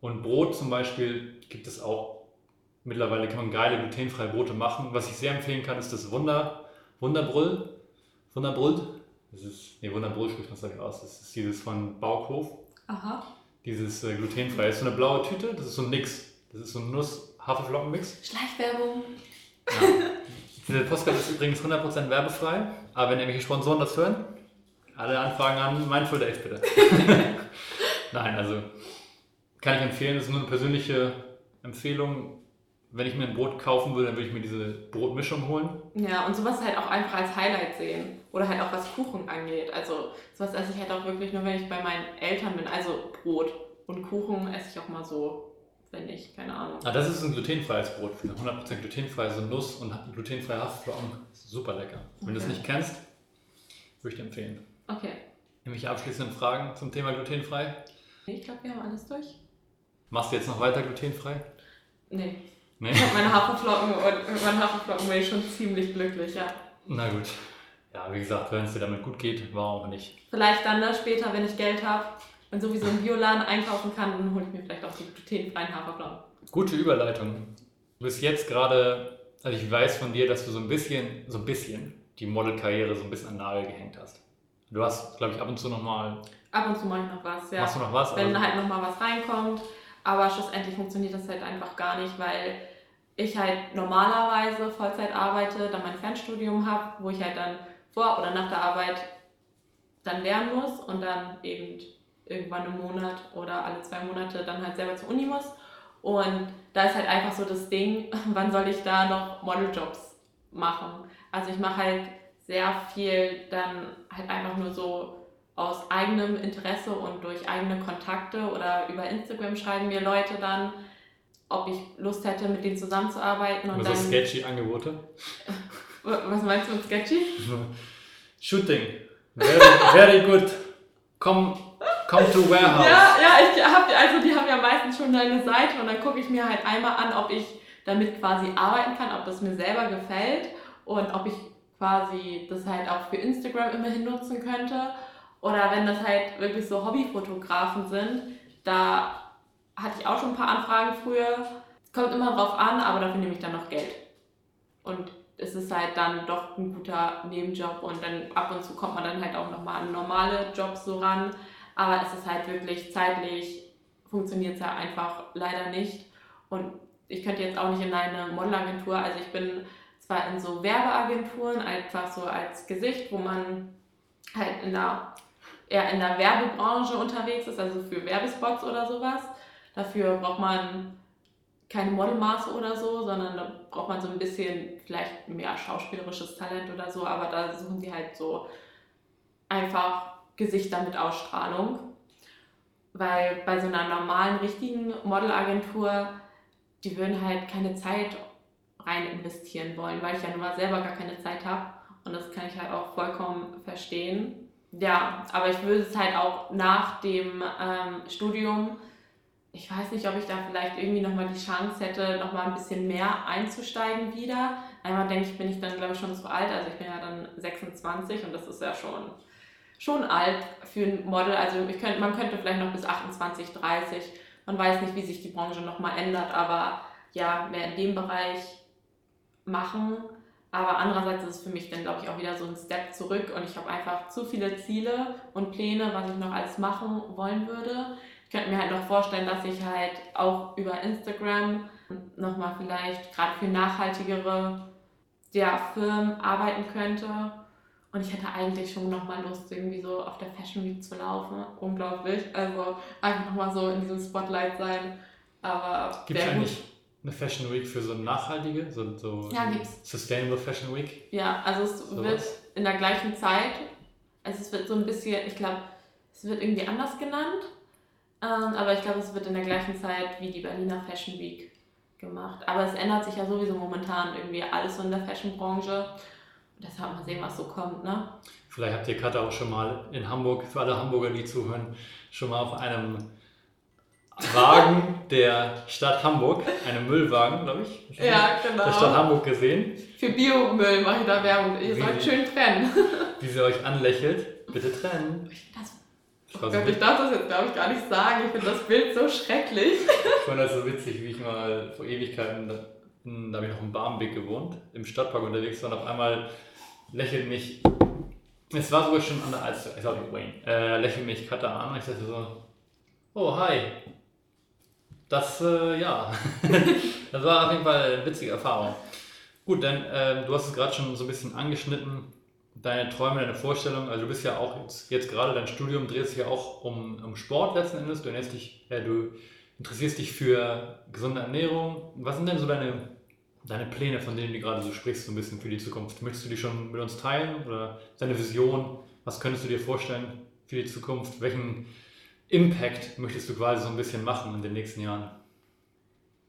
Und Brot zum Beispiel gibt es auch. Mittlerweile kann man geile glutenfreie Brote machen. Was ich sehr empfehlen kann, ist das Wunder, Wunderbrüll. Wunderbrüll. Das ist, nee, Wunderbrüll spricht man gleich aus. Das ist dieses von Baukhof. aha. Dieses äh, glutenfrei. Das ist so eine blaue Tüte. Das ist so ein Mix. Das ist so ein Nuss-Haferflocken-Mix. Schleichwerbung. Ja. Diese Postkarte ist übrigens 100% werbefrei, aber wenn irgendwelche Sponsoren das hören, alle Anfragen an Mindful Dave bitte. Nein, also kann ich empfehlen, das ist nur eine persönliche Empfehlung. Wenn ich mir ein Brot kaufen würde, dann würde ich mir diese Brotmischung holen. Ja, und sowas halt auch einfach als Highlight sehen. Oder halt auch was Kuchen angeht. Also sowas esse ich halt auch wirklich nur, wenn ich bei meinen Eltern bin. Also Brot. Und Kuchen esse ich auch mal so, wenn ich, keine Ahnung. Ah, das ist ein glutenfreies Brot, 100% glutenfrei, so Nuss und glutenfreie Haferflocken. Super lecker. Wenn du es nicht kennst, würde ich dir empfehlen. Okay. Irgendwelche abschließenden Fragen zum Thema glutenfrei? Ich glaube, wir haben alles durch. Machst du jetzt noch weiter glutenfrei? Nee. Nee? Ich habe meine Haferflocken und mit meinen Haferflocken bin ich schon ziemlich glücklich, ja. Na gut. Ja, wie gesagt, wenn es dir damit gut geht, warum auch nicht. Vielleicht dann ne, später, wenn ich Geld habe und sowieso im Bioladen einkaufen kann, dann hole ich mir vielleicht auch die glutenfreien Haferflocken. Gute Überleitung. Du bist jetzt gerade, also ich weiß von dir, dass du so ein bisschen, so ein bisschen die Modelkarriere so ein bisschen an Nagel gehängt hast. Du hast, glaube ich, ab und zu nochmal, Ab und zu mache ich noch was, ja. machst du noch was? wenn Also- halt nochmal was reinkommt. Aber schlussendlich funktioniert das halt einfach gar nicht, weil ich halt normalerweise Vollzeit arbeite, dann mein Fernstudium habe, wo ich halt dann vor oder nach der Arbeit dann lernen muss und dann eben irgendwann im Monat oder alle zwei Monate dann halt selber zur Uni muss. Und da ist halt einfach so das Ding, wann soll ich da noch Modeljobs machen? Also ich mache halt sehr viel dann halt einfach nur so aus eigenem Interesse und durch eigene Kontakte oder über Instagram schreiben mir Leute dann, ob ich Lust hätte, mit denen zusammenzuarbeiten. Und also dann, sketchy Angebote? Was meinst du mit sketchy? Shooting. Very, very good. Come, come to warehouse. Ja, ja, ich hab, also die haben ja meistens schon eine Seite und dann gucke ich mir halt einmal an, ob ich damit quasi arbeiten kann, ob das mir selber gefällt und ob ich quasi das halt auch für Instagram immerhin nutzen könnte. Oder wenn das halt wirklich so Hobbyfotografen sind, da hatte ich auch schon ein paar Anfragen früher. Kommt immer drauf an, aber dafür nehme ich dann noch Geld. Und es ist halt dann doch ein guter Nebenjob und dann ab und zu kommt man dann halt auch nochmal an normale Jobs so ran. Aber es ist halt wirklich zeitlich, funktioniert es ja einfach leider nicht. Und ich könnte jetzt auch nicht in eine Modelagentur, also ich bin zwar in so Werbeagenturen, einfach so als Gesicht, wo man halt in der, eher in der Werbebranche unterwegs ist, also für Werbespots oder sowas. Dafür braucht man keine Modelmaße oder so, sondern da braucht man so ein bisschen vielleicht mehr schauspielerisches Talent oder so, aber da suchen sie halt so einfach Gesichter mit Ausstrahlung. Weil bei so einer normalen, richtigen Modelagentur, die würden halt keine Zeit rein investieren wollen, weil ich ja nun mal selber gar keine Zeit habe. Und das kann ich halt auch vollkommen verstehen. Ja, aber ich würde es halt auch nach dem ähm, Studium ich weiß nicht, ob ich da vielleicht irgendwie nochmal die Chance hätte, nochmal ein bisschen mehr einzusteigen wieder. Einmal denke ich, bin ich dann, glaube ich, schon zu alt. Also ich bin ja dann 26 und das ist ja schon, schon alt für ein Model. Also ich könnte, man könnte vielleicht noch bis 28, 30. Man weiß nicht, wie sich die Branche nochmal ändert, aber ja, mehr in dem Bereich machen. Aber andererseits ist es für mich dann, glaube ich, auch wieder so ein Step zurück und ich habe einfach zu viele Ziele und Pläne, was ich noch alles machen wollen würde könnte mir halt noch vorstellen, dass ich halt auch über Instagram nochmal vielleicht gerade für nachhaltigere ja, Firmen arbeiten könnte. Und ich hätte eigentlich schon nochmal Lust, irgendwie so auf der Fashion Week zu laufen. Unglaublich. Also einfach nochmal so in diesem Spotlight sein. Aber Gibt es eigentlich eine Fashion Week für so nachhaltige, so, so ja. Sustainable Fashion Week? Ja, also es so wird was? in der gleichen Zeit, also es wird so ein bisschen, ich glaube, es wird irgendwie anders genannt. Ähm, aber ich glaube, es wird in der gleichen Zeit wie die Berliner Fashion Week gemacht. Aber es ändert sich ja sowieso momentan irgendwie alles so in der Fashionbranche. Deshalb mal sehen, was so kommt. Ne? Vielleicht habt ihr Katha auch schon mal in Hamburg, für alle Hamburger, die zuhören, schon mal auf einem Wagen der Stadt Hamburg, einem Müllwagen, glaube ich. Ja, genau. Der Stadt Hamburg gesehen. Für Biomüll mache ich da Werbung. Ihr sollt schön trennen. Wie sie euch anlächelt. Bitte trennen. Das Oh Gott, ich darf das jetzt, glaube ich, gar nicht sagen. Ich finde das Bild so schrecklich. Ich fand das so witzig, wie ich mal vor Ewigkeiten, da, da habe ich noch in Barmbek gewohnt, im Stadtpark unterwegs war und auf einmal lächelt mich, es war sogar schon an der Alster, ich glaube Wayne, äh, lächelt mich Katha an und ich dachte so, oh hi, das, äh, ja, das war auf jeden Fall eine witzige Erfahrung. Gut, dann, äh, du hast es gerade schon so ein bisschen angeschnitten, deine Träume, deine Vorstellungen, also du bist ja auch jetzt, jetzt gerade dein Studium dreht sich ja auch um, um Sport letzten Endes. Du, dich, äh, du interessierst dich für gesunde Ernährung. Was sind denn so deine, deine Pläne, von denen du gerade so sprichst, so ein bisschen für die Zukunft? Möchtest du die schon mit uns teilen oder deine Vision? Was könntest du dir vorstellen für die Zukunft? Welchen Impact möchtest du quasi so ein bisschen machen in den nächsten Jahren?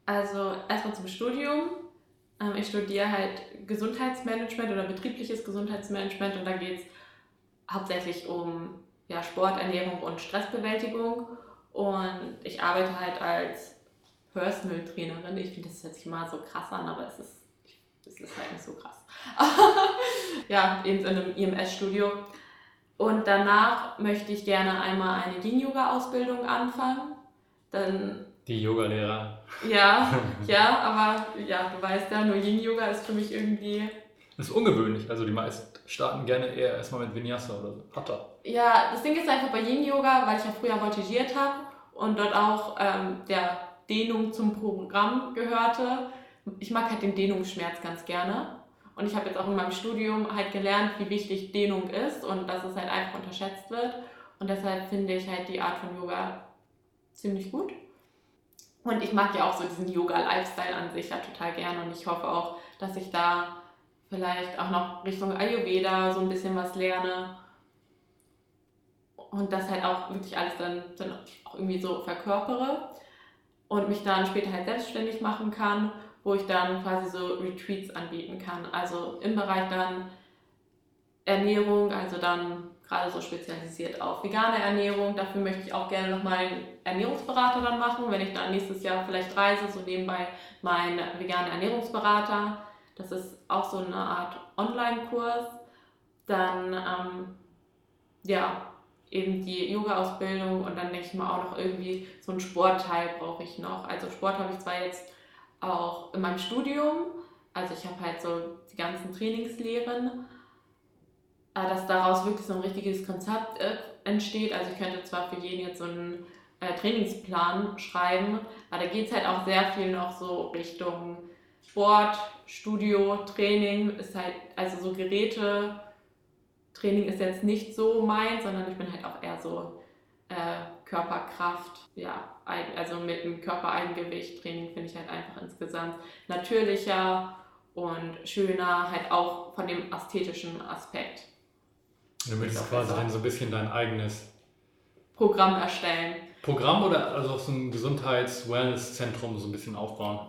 Also erstmal zum Studium ähm, ich studiere halt Gesundheitsmanagement oder betriebliches Gesundheitsmanagement und da geht es hauptsächlich um ja, Sport, Ernährung und Stressbewältigung. Und ich arbeite halt als Personal Trainerin. Ich finde, das hört sich mal so krass an, aber es ist, es ist halt nicht so krass. ja, eben in einem IMS-Studio. Und danach möchte ich gerne einmal eine Yin-Yoga-Ausbildung anfangen. Dann die Yoga-Lehrer. Ja, ja, aber ja, du weißt ja, nur Yin-Yoga ist für mich irgendwie. Das ist ungewöhnlich. Also die meisten starten gerne eher erstmal mit Vinyasa oder so. Hatha. Ja, das Ding ist einfach bei Yin-Yoga, weil ich ja früher voltigiert habe und dort auch ähm, der Dehnung zum Programm gehörte, ich mag halt den Dehnungsschmerz ganz gerne. Und ich habe jetzt auch in meinem Studium halt gelernt, wie wichtig Dehnung ist und dass es halt einfach unterschätzt wird. Und deshalb finde ich halt die Art von Yoga ziemlich gut. Und ich mag ja auch so diesen Yoga-Lifestyle an sich ja total gerne. Und ich hoffe auch, dass ich da vielleicht auch noch Richtung Ayurveda so ein bisschen was lerne. Und das halt auch wirklich alles dann, dann auch irgendwie so verkörpere. Und mich dann später halt selbstständig machen kann wo ich dann quasi so Retreats anbieten kann. Also im Bereich dann Ernährung, also dann gerade so spezialisiert auf vegane Ernährung. Dafür möchte ich auch gerne nochmal einen Ernährungsberater dann machen, wenn ich dann nächstes Jahr vielleicht reise, so nebenbei mein veganer Ernährungsberater. Das ist auch so eine Art Online-Kurs. Dann, ähm, ja, eben die Yoga-Ausbildung und dann denke ich mal auch noch irgendwie so einen Sportteil brauche ich noch. Also Sport habe ich zwar jetzt auch in meinem Studium. Also ich habe halt so die ganzen Trainingslehren, dass daraus wirklich so ein richtiges Konzept äh, entsteht. Also ich könnte zwar für jeden jetzt so einen äh, Trainingsplan schreiben, aber da geht es halt auch sehr viel noch so Richtung Sport, Studio, Training, ist halt, also so Geräte, Training ist jetzt nicht so mein, sondern ich bin halt auch eher so äh, Körperkraft, ja, also mit dem Körpereigengewicht Training finde ich halt einfach insgesamt natürlicher und schöner, halt auch von dem ästhetischen Aspekt. Du möchtest quasi dann so ein bisschen dein eigenes Programm erstellen. Programm oder also auch so ein Gesundheits-Wellness-Zentrum so ein bisschen aufbauen.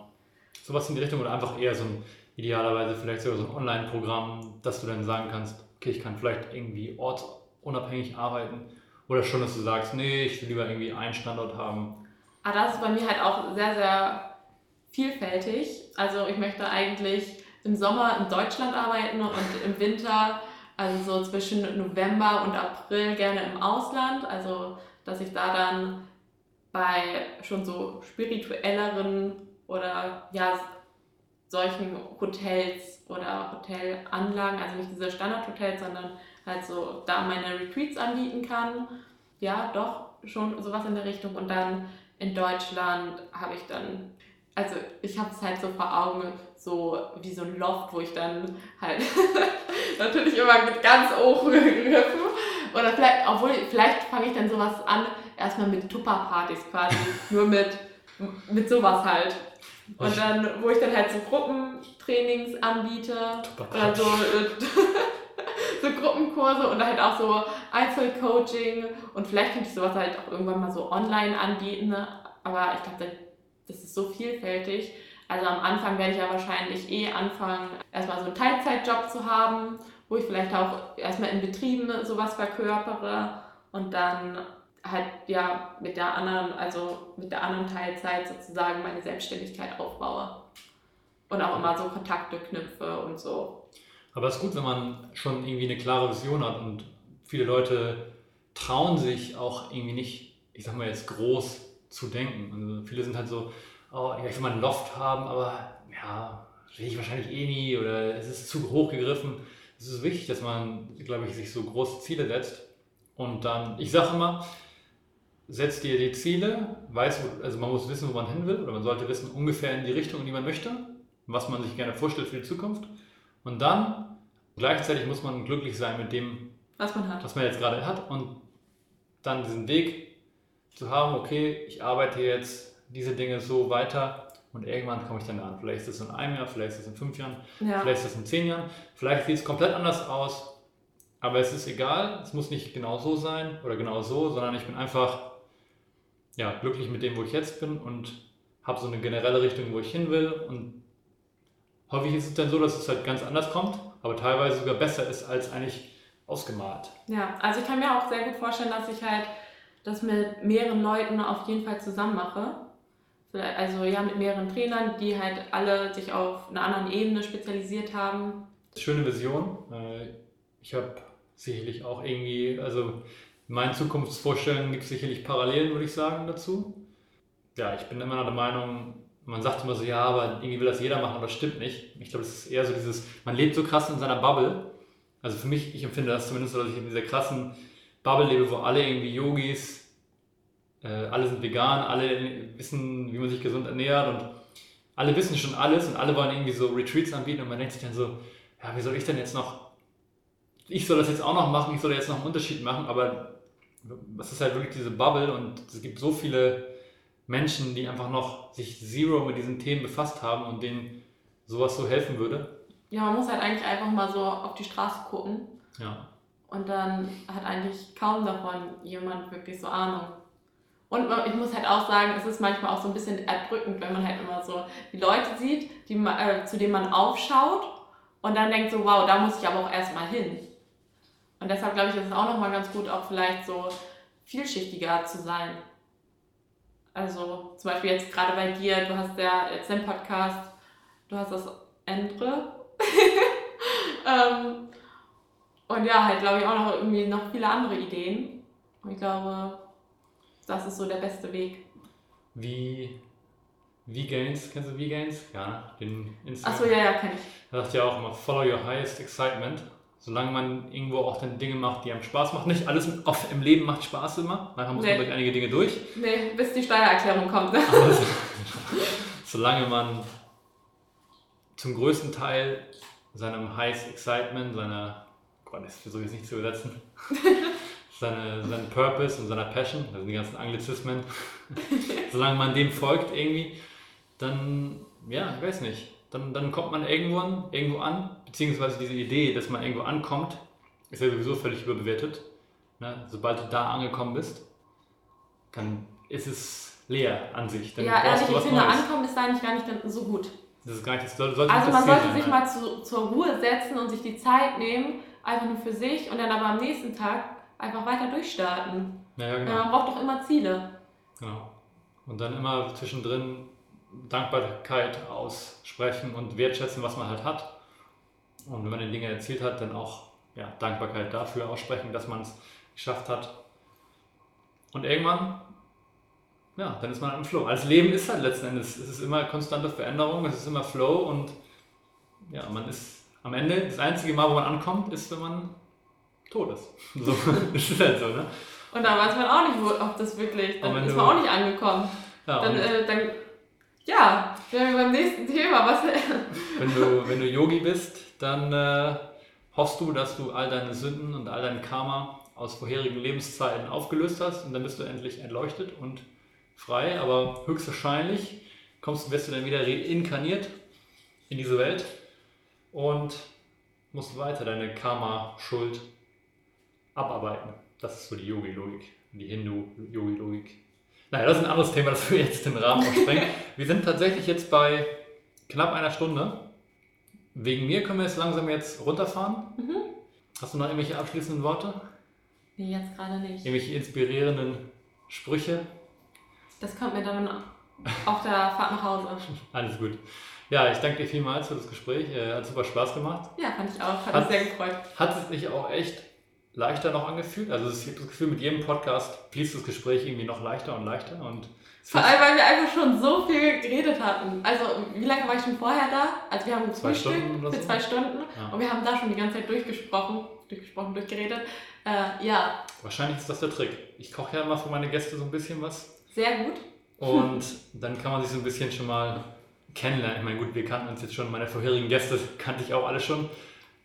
Sowas in die Richtung oder einfach eher so ein, idealerweise vielleicht sogar so ein Online-Programm, dass du dann sagen kannst, okay, ich kann vielleicht irgendwie ortsunabhängig arbeiten oder schon, dass du sagst, nee, ich will lieber irgendwie einen Standort haben? Aber ah, das ist bei mir halt auch sehr, sehr vielfältig. Also ich möchte eigentlich im Sommer in Deutschland arbeiten und im Winter, also so zwischen November und April gerne im Ausland. Also dass ich da dann bei schon so spirituelleren oder ja solchen Hotels oder Hotelanlagen, also nicht diese Standardhotels, sondern halt so da meine Retreats anbieten kann. Ja, doch, schon sowas in der Richtung. Und dann in Deutschland habe ich dann, also ich habe es halt so vor Augen, so wie so ein Loft, wo ich dann halt natürlich immer mit ganz hoch gegriffen. Oder vielleicht, obwohl, vielleicht fange ich dann sowas an, erstmal mit Tupperpartys quasi, nur mit, mit sowas halt. Und dann, wo ich dann halt so Gruppentrainings anbiete. Oder so. so Gruppenkurse und halt auch so Einzelcoaching und vielleicht könnte ich sowas halt auch irgendwann mal so online anbieten, ne? aber ich glaube, das ist so vielfältig. Also am Anfang werde ich ja wahrscheinlich eh anfangen, erstmal so einen Teilzeitjob zu haben, wo ich vielleicht auch erstmal in Betrieben sowas verkörpere und dann halt ja mit der anderen, also mit der anderen Teilzeit sozusagen meine Selbstständigkeit aufbaue und auch immer so Kontakte knüpfe und so. Aber es ist gut, wenn man schon irgendwie eine klare Vision hat und viele Leute trauen sich auch irgendwie nicht, ich sag mal jetzt groß zu denken. Also viele sind halt so, oh, ich will mal ein Loft haben, aber ja, will ich wahrscheinlich eh nie oder es ist zu hoch gegriffen. Es ist wichtig, dass man, glaube ich, sich so große Ziele setzt und dann, ich sage immer, setzt dir die Ziele, weiß, also man muss wissen, wo man hin will oder man sollte wissen ungefähr in die Richtung, in die man möchte, was man sich gerne vorstellt für die Zukunft. Und dann gleichzeitig muss man glücklich sein mit dem, was man hat. Was man jetzt gerade hat und dann diesen Weg zu haben, okay, ich arbeite jetzt diese Dinge so weiter und irgendwann komme ich dann an. Vielleicht ist es in einem Jahr, vielleicht ist es in fünf Jahren, ja. vielleicht ist es in zehn Jahren, vielleicht sieht es komplett anders aus, aber es ist egal, es muss nicht genau so sein oder genau so, sondern ich bin einfach ja, glücklich mit dem, wo ich jetzt bin und habe so eine generelle Richtung, wo ich hin will und Häufig ist es dann so, dass es halt ganz anders kommt, aber teilweise sogar besser ist als eigentlich ausgemalt. Ja, also ich kann mir auch sehr gut vorstellen, dass ich halt das mit mehreren Leuten auf jeden Fall zusammen mache. Also ja, mit mehreren Trainern, die halt alle sich auf einer anderen Ebene spezialisiert haben. Schöne Vision. Äh, ich habe sicherlich auch irgendwie, also in meinen Zukunftsvorstellungen gibt es sicherlich Parallelen, würde ich sagen, dazu. Ja, ich bin immer noch der Meinung, man sagt immer so, ja, aber irgendwie will das jeder machen, aber das stimmt nicht. Ich glaube, das ist eher so dieses, man lebt so krass in seiner Bubble. Also für mich, ich empfinde das zumindest so, dass ich in dieser krassen Bubble lebe, wo alle irgendwie Yogis, äh, alle sind vegan, alle wissen, wie man sich gesund ernährt und alle wissen schon alles und alle wollen irgendwie so Retreats anbieten und man denkt sich dann so, ja, wie soll ich denn jetzt noch, ich soll das jetzt auch noch machen, ich soll jetzt noch einen Unterschied machen, aber es ist halt wirklich diese Bubble und es gibt so viele Menschen, die einfach noch sich zero mit diesen Themen befasst haben und denen sowas so helfen würde. Ja, man muss halt eigentlich einfach mal so auf die Straße gucken. Ja. Und dann hat eigentlich kaum davon jemand wirklich so Ahnung. Und ich muss halt auch sagen, es ist manchmal auch so ein bisschen erdrückend, wenn man halt immer so die Leute sieht, die, äh, zu denen man aufschaut und dann denkt so, wow, da muss ich aber auch erstmal hin. Und deshalb glaube ich, ist es auch nochmal ganz gut, auch vielleicht so vielschichtiger zu sein. Also zum Beispiel jetzt gerade bei dir, du hast ja jetzt den Podcast, du hast das Endre. ähm, und ja, halt glaube ich auch noch irgendwie noch viele andere Ideen. Und ich glaube, das ist so der beste Weg. Wie V-Gains, kennst du V-Gains? Ja, den Instagram. Achso, ja, ja, kenn ich. Da sagt ja auch immer, follow your highest excitement. Solange man irgendwo auch dann Dinge macht, die einem Spaß machen. Nicht alles im Leben macht Spaß immer. Manchmal muss nee. man durch einige Dinge durch. Nee, bis die Steuererklärung kommt. Also, solange man zum größten Teil seinem highest excitement, seiner, Gott, das versuche ich jetzt nicht zu übersetzen, seine, seinen Purpose und seiner Passion, das sind die ganzen Anglizismen, solange man dem folgt irgendwie, dann, ja, ich weiß nicht, dann, dann kommt man irgendwann irgendwo an, beziehungsweise diese Idee, dass man irgendwo ankommt, ist ja sowieso völlig überbewertet. Ne? Sobald du da angekommen bist, dann ist es leer an sich. Dann ja, ehrlich, ich finde, ankommen ist nicht gar nicht so gut. Das ist gar nicht, das sollte, sollte Also man sollte sich mal zu, zur Ruhe setzen und sich die Zeit nehmen, einfach nur für sich und dann aber am nächsten Tag einfach weiter durchstarten. Ja, ja, genau. man braucht doch immer Ziele. Genau. Und dann immer zwischendrin Dankbarkeit aussprechen und wertschätzen, was man halt hat. Und wenn man die Dinge erzielt hat, dann auch ja, Dankbarkeit dafür aussprechen, dass man es geschafft hat. Und irgendwann, ja, dann ist man im Flow. Als Leben ist halt letzten Endes, es ist immer konstante Veränderung, es ist immer Flow und ja, man ist am Ende, das einzige Mal, wo man ankommt, ist, wenn man tot ist. So, das ist halt so, ne? Und da weiß man auch nicht, ob das wirklich, dann ist man auch nicht angekommen. Ja, dann, äh, dann, ja, wir beim nächsten Thema. Was, wenn, du, wenn du Yogi bist, dann äh, hoffst du, dass du all deine Sünden und all dein Karma aus vorherigen Lebenszeiten aufgelöst hast und dann bist du endlich entleuchtet und frei, aber höchstwahrscheinlich kommst, wirst du dann wieder reinkarniert in diese Welt und musst weiter deine Karma-Schuld abarbeiten. Das ist so die Yogi-Logik, die Hindu-Yogi-Logik. Naja, das ist ein anderes Thema, das wir jetzt den Rahmen sprengen. wir sind tatsächlich jetzt bei knapp einer Stunde. Wegen mir können wir jetzt langsam jetzt runterfahren. Mhm. Hast du noch irgendwelche abschließenden Worte? Nee, jetzt gerade nicht. Irgendwelche inspirierenden Sprüche? Das kommt mir dann auf der Fahrt nach Hause. Alles gut. Ja, ich danke dir vielmals für das Gespräch. Äh, hat super Spaß gemacht. Ja, fand ich auch. Hat, hat mich sehr gefreut. Hat es dich auch echt leichter noch angefühlt. Also ich habe das Gefühl, mit jedem Podcast fließt das Gespräch irgendwie noch leichter und leichter. Und Vor allem, weil wir einfach schon so viel geredet hatten. Also wie lange war ich schon vorher da? Also wir haben zwei Stunden für zwei Stunden ja. und wir haben da schon die ganze Zeit durchgesprochen, durchgesprochen, durchgeredet. Äh, ja. Wahrscheinlich ist das der Trick. Ich koche ja immer für meine Gäste so ein bisschen was. Sehr gut. Und dann kann man sich so ein bisschen schon mal kennenlernen. Ich meine, gut, wir kannten uns jetzt schon, meine vorherigen Gäste kannte ich auch alle schon.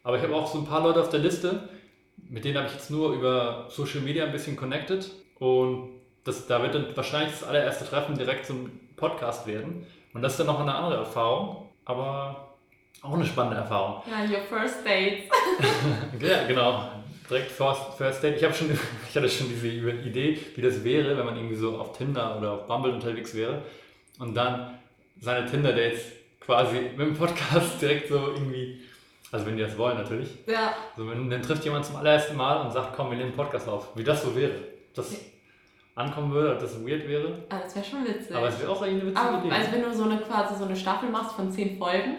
Aber ich habe auch so ein paar Leute auf der Liste, mit denen habe ich jetzt nur über Social Media ein bisschen connected und das, da wird dann wahrscheinlich das allererste Treffen direkt zum Podcast werden. Und das ist dann noch eine andere Erfahrung, aber auch eine spannende Erfahrung. Ja, your first date. ja, genau. Direkt first, first Date. Ich, schon, ich hatte schon diese Idee, wie das wäre, wenn man irgendwie so auf Tinder oder auf Bumble unterwegs wäre und dann seine Tinder-Dates quasi mit dem Podcast direkt so irgendwie also wenn die das wollen natürlich. Ja. Also wenn, dann trifft jemand zum allerersten Mal und sagt, komm, wir nehmen einen Podcast auf. Wie das so wäre. Das ankommen würde, ob das weird wäre. Ah, das wäre schon witzig. Aber es wäre auch eine witzige Aber, Idee. Also wenn du so eine quasi so eine Staffel machst von zehn Folgen.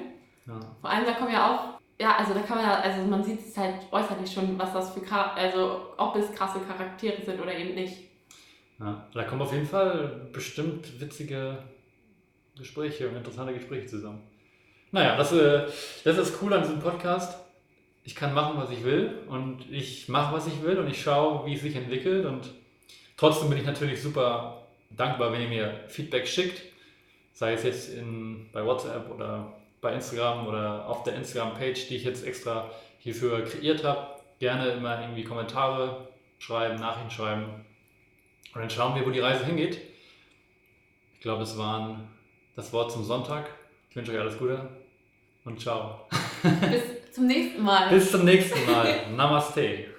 Ja. Vor allem da kommen ja auch, ja, also da kann man ja, also man sieht es halt äußerlich schon, was das für also ob es krasse Charaktere sind oder eben nicht. Ja, da kommen auf jeden Fall bestimmt witzige Gespräche und interessante Gespräche zusammen. Naja, das, äh, das ist cool an diesem Podcast. Ich kann machen, was ich will und ich mache, was ich will und ich schaue, wie es sich entwickelt und trotzdem bin ich natürlich super dankbar, wenn ihr mir Feedback schickt. sei es jetzt in, bei WhatsApp oder bei Instagram oder auf der Instagram-Page, die ich jetzt extra hierfür kreiert habe. Gerne immer irgendwie Kommentare schreiben, Nachrichten schreiben. Und dann schauen wir, wo die Reise hingeht. Ich glaube, das waren das Wort zum Sonntag. Ich wünsche euch alles Gute und ciao. Bis zum nächsten Mal. Bis zum nächsten Mal. Namaste.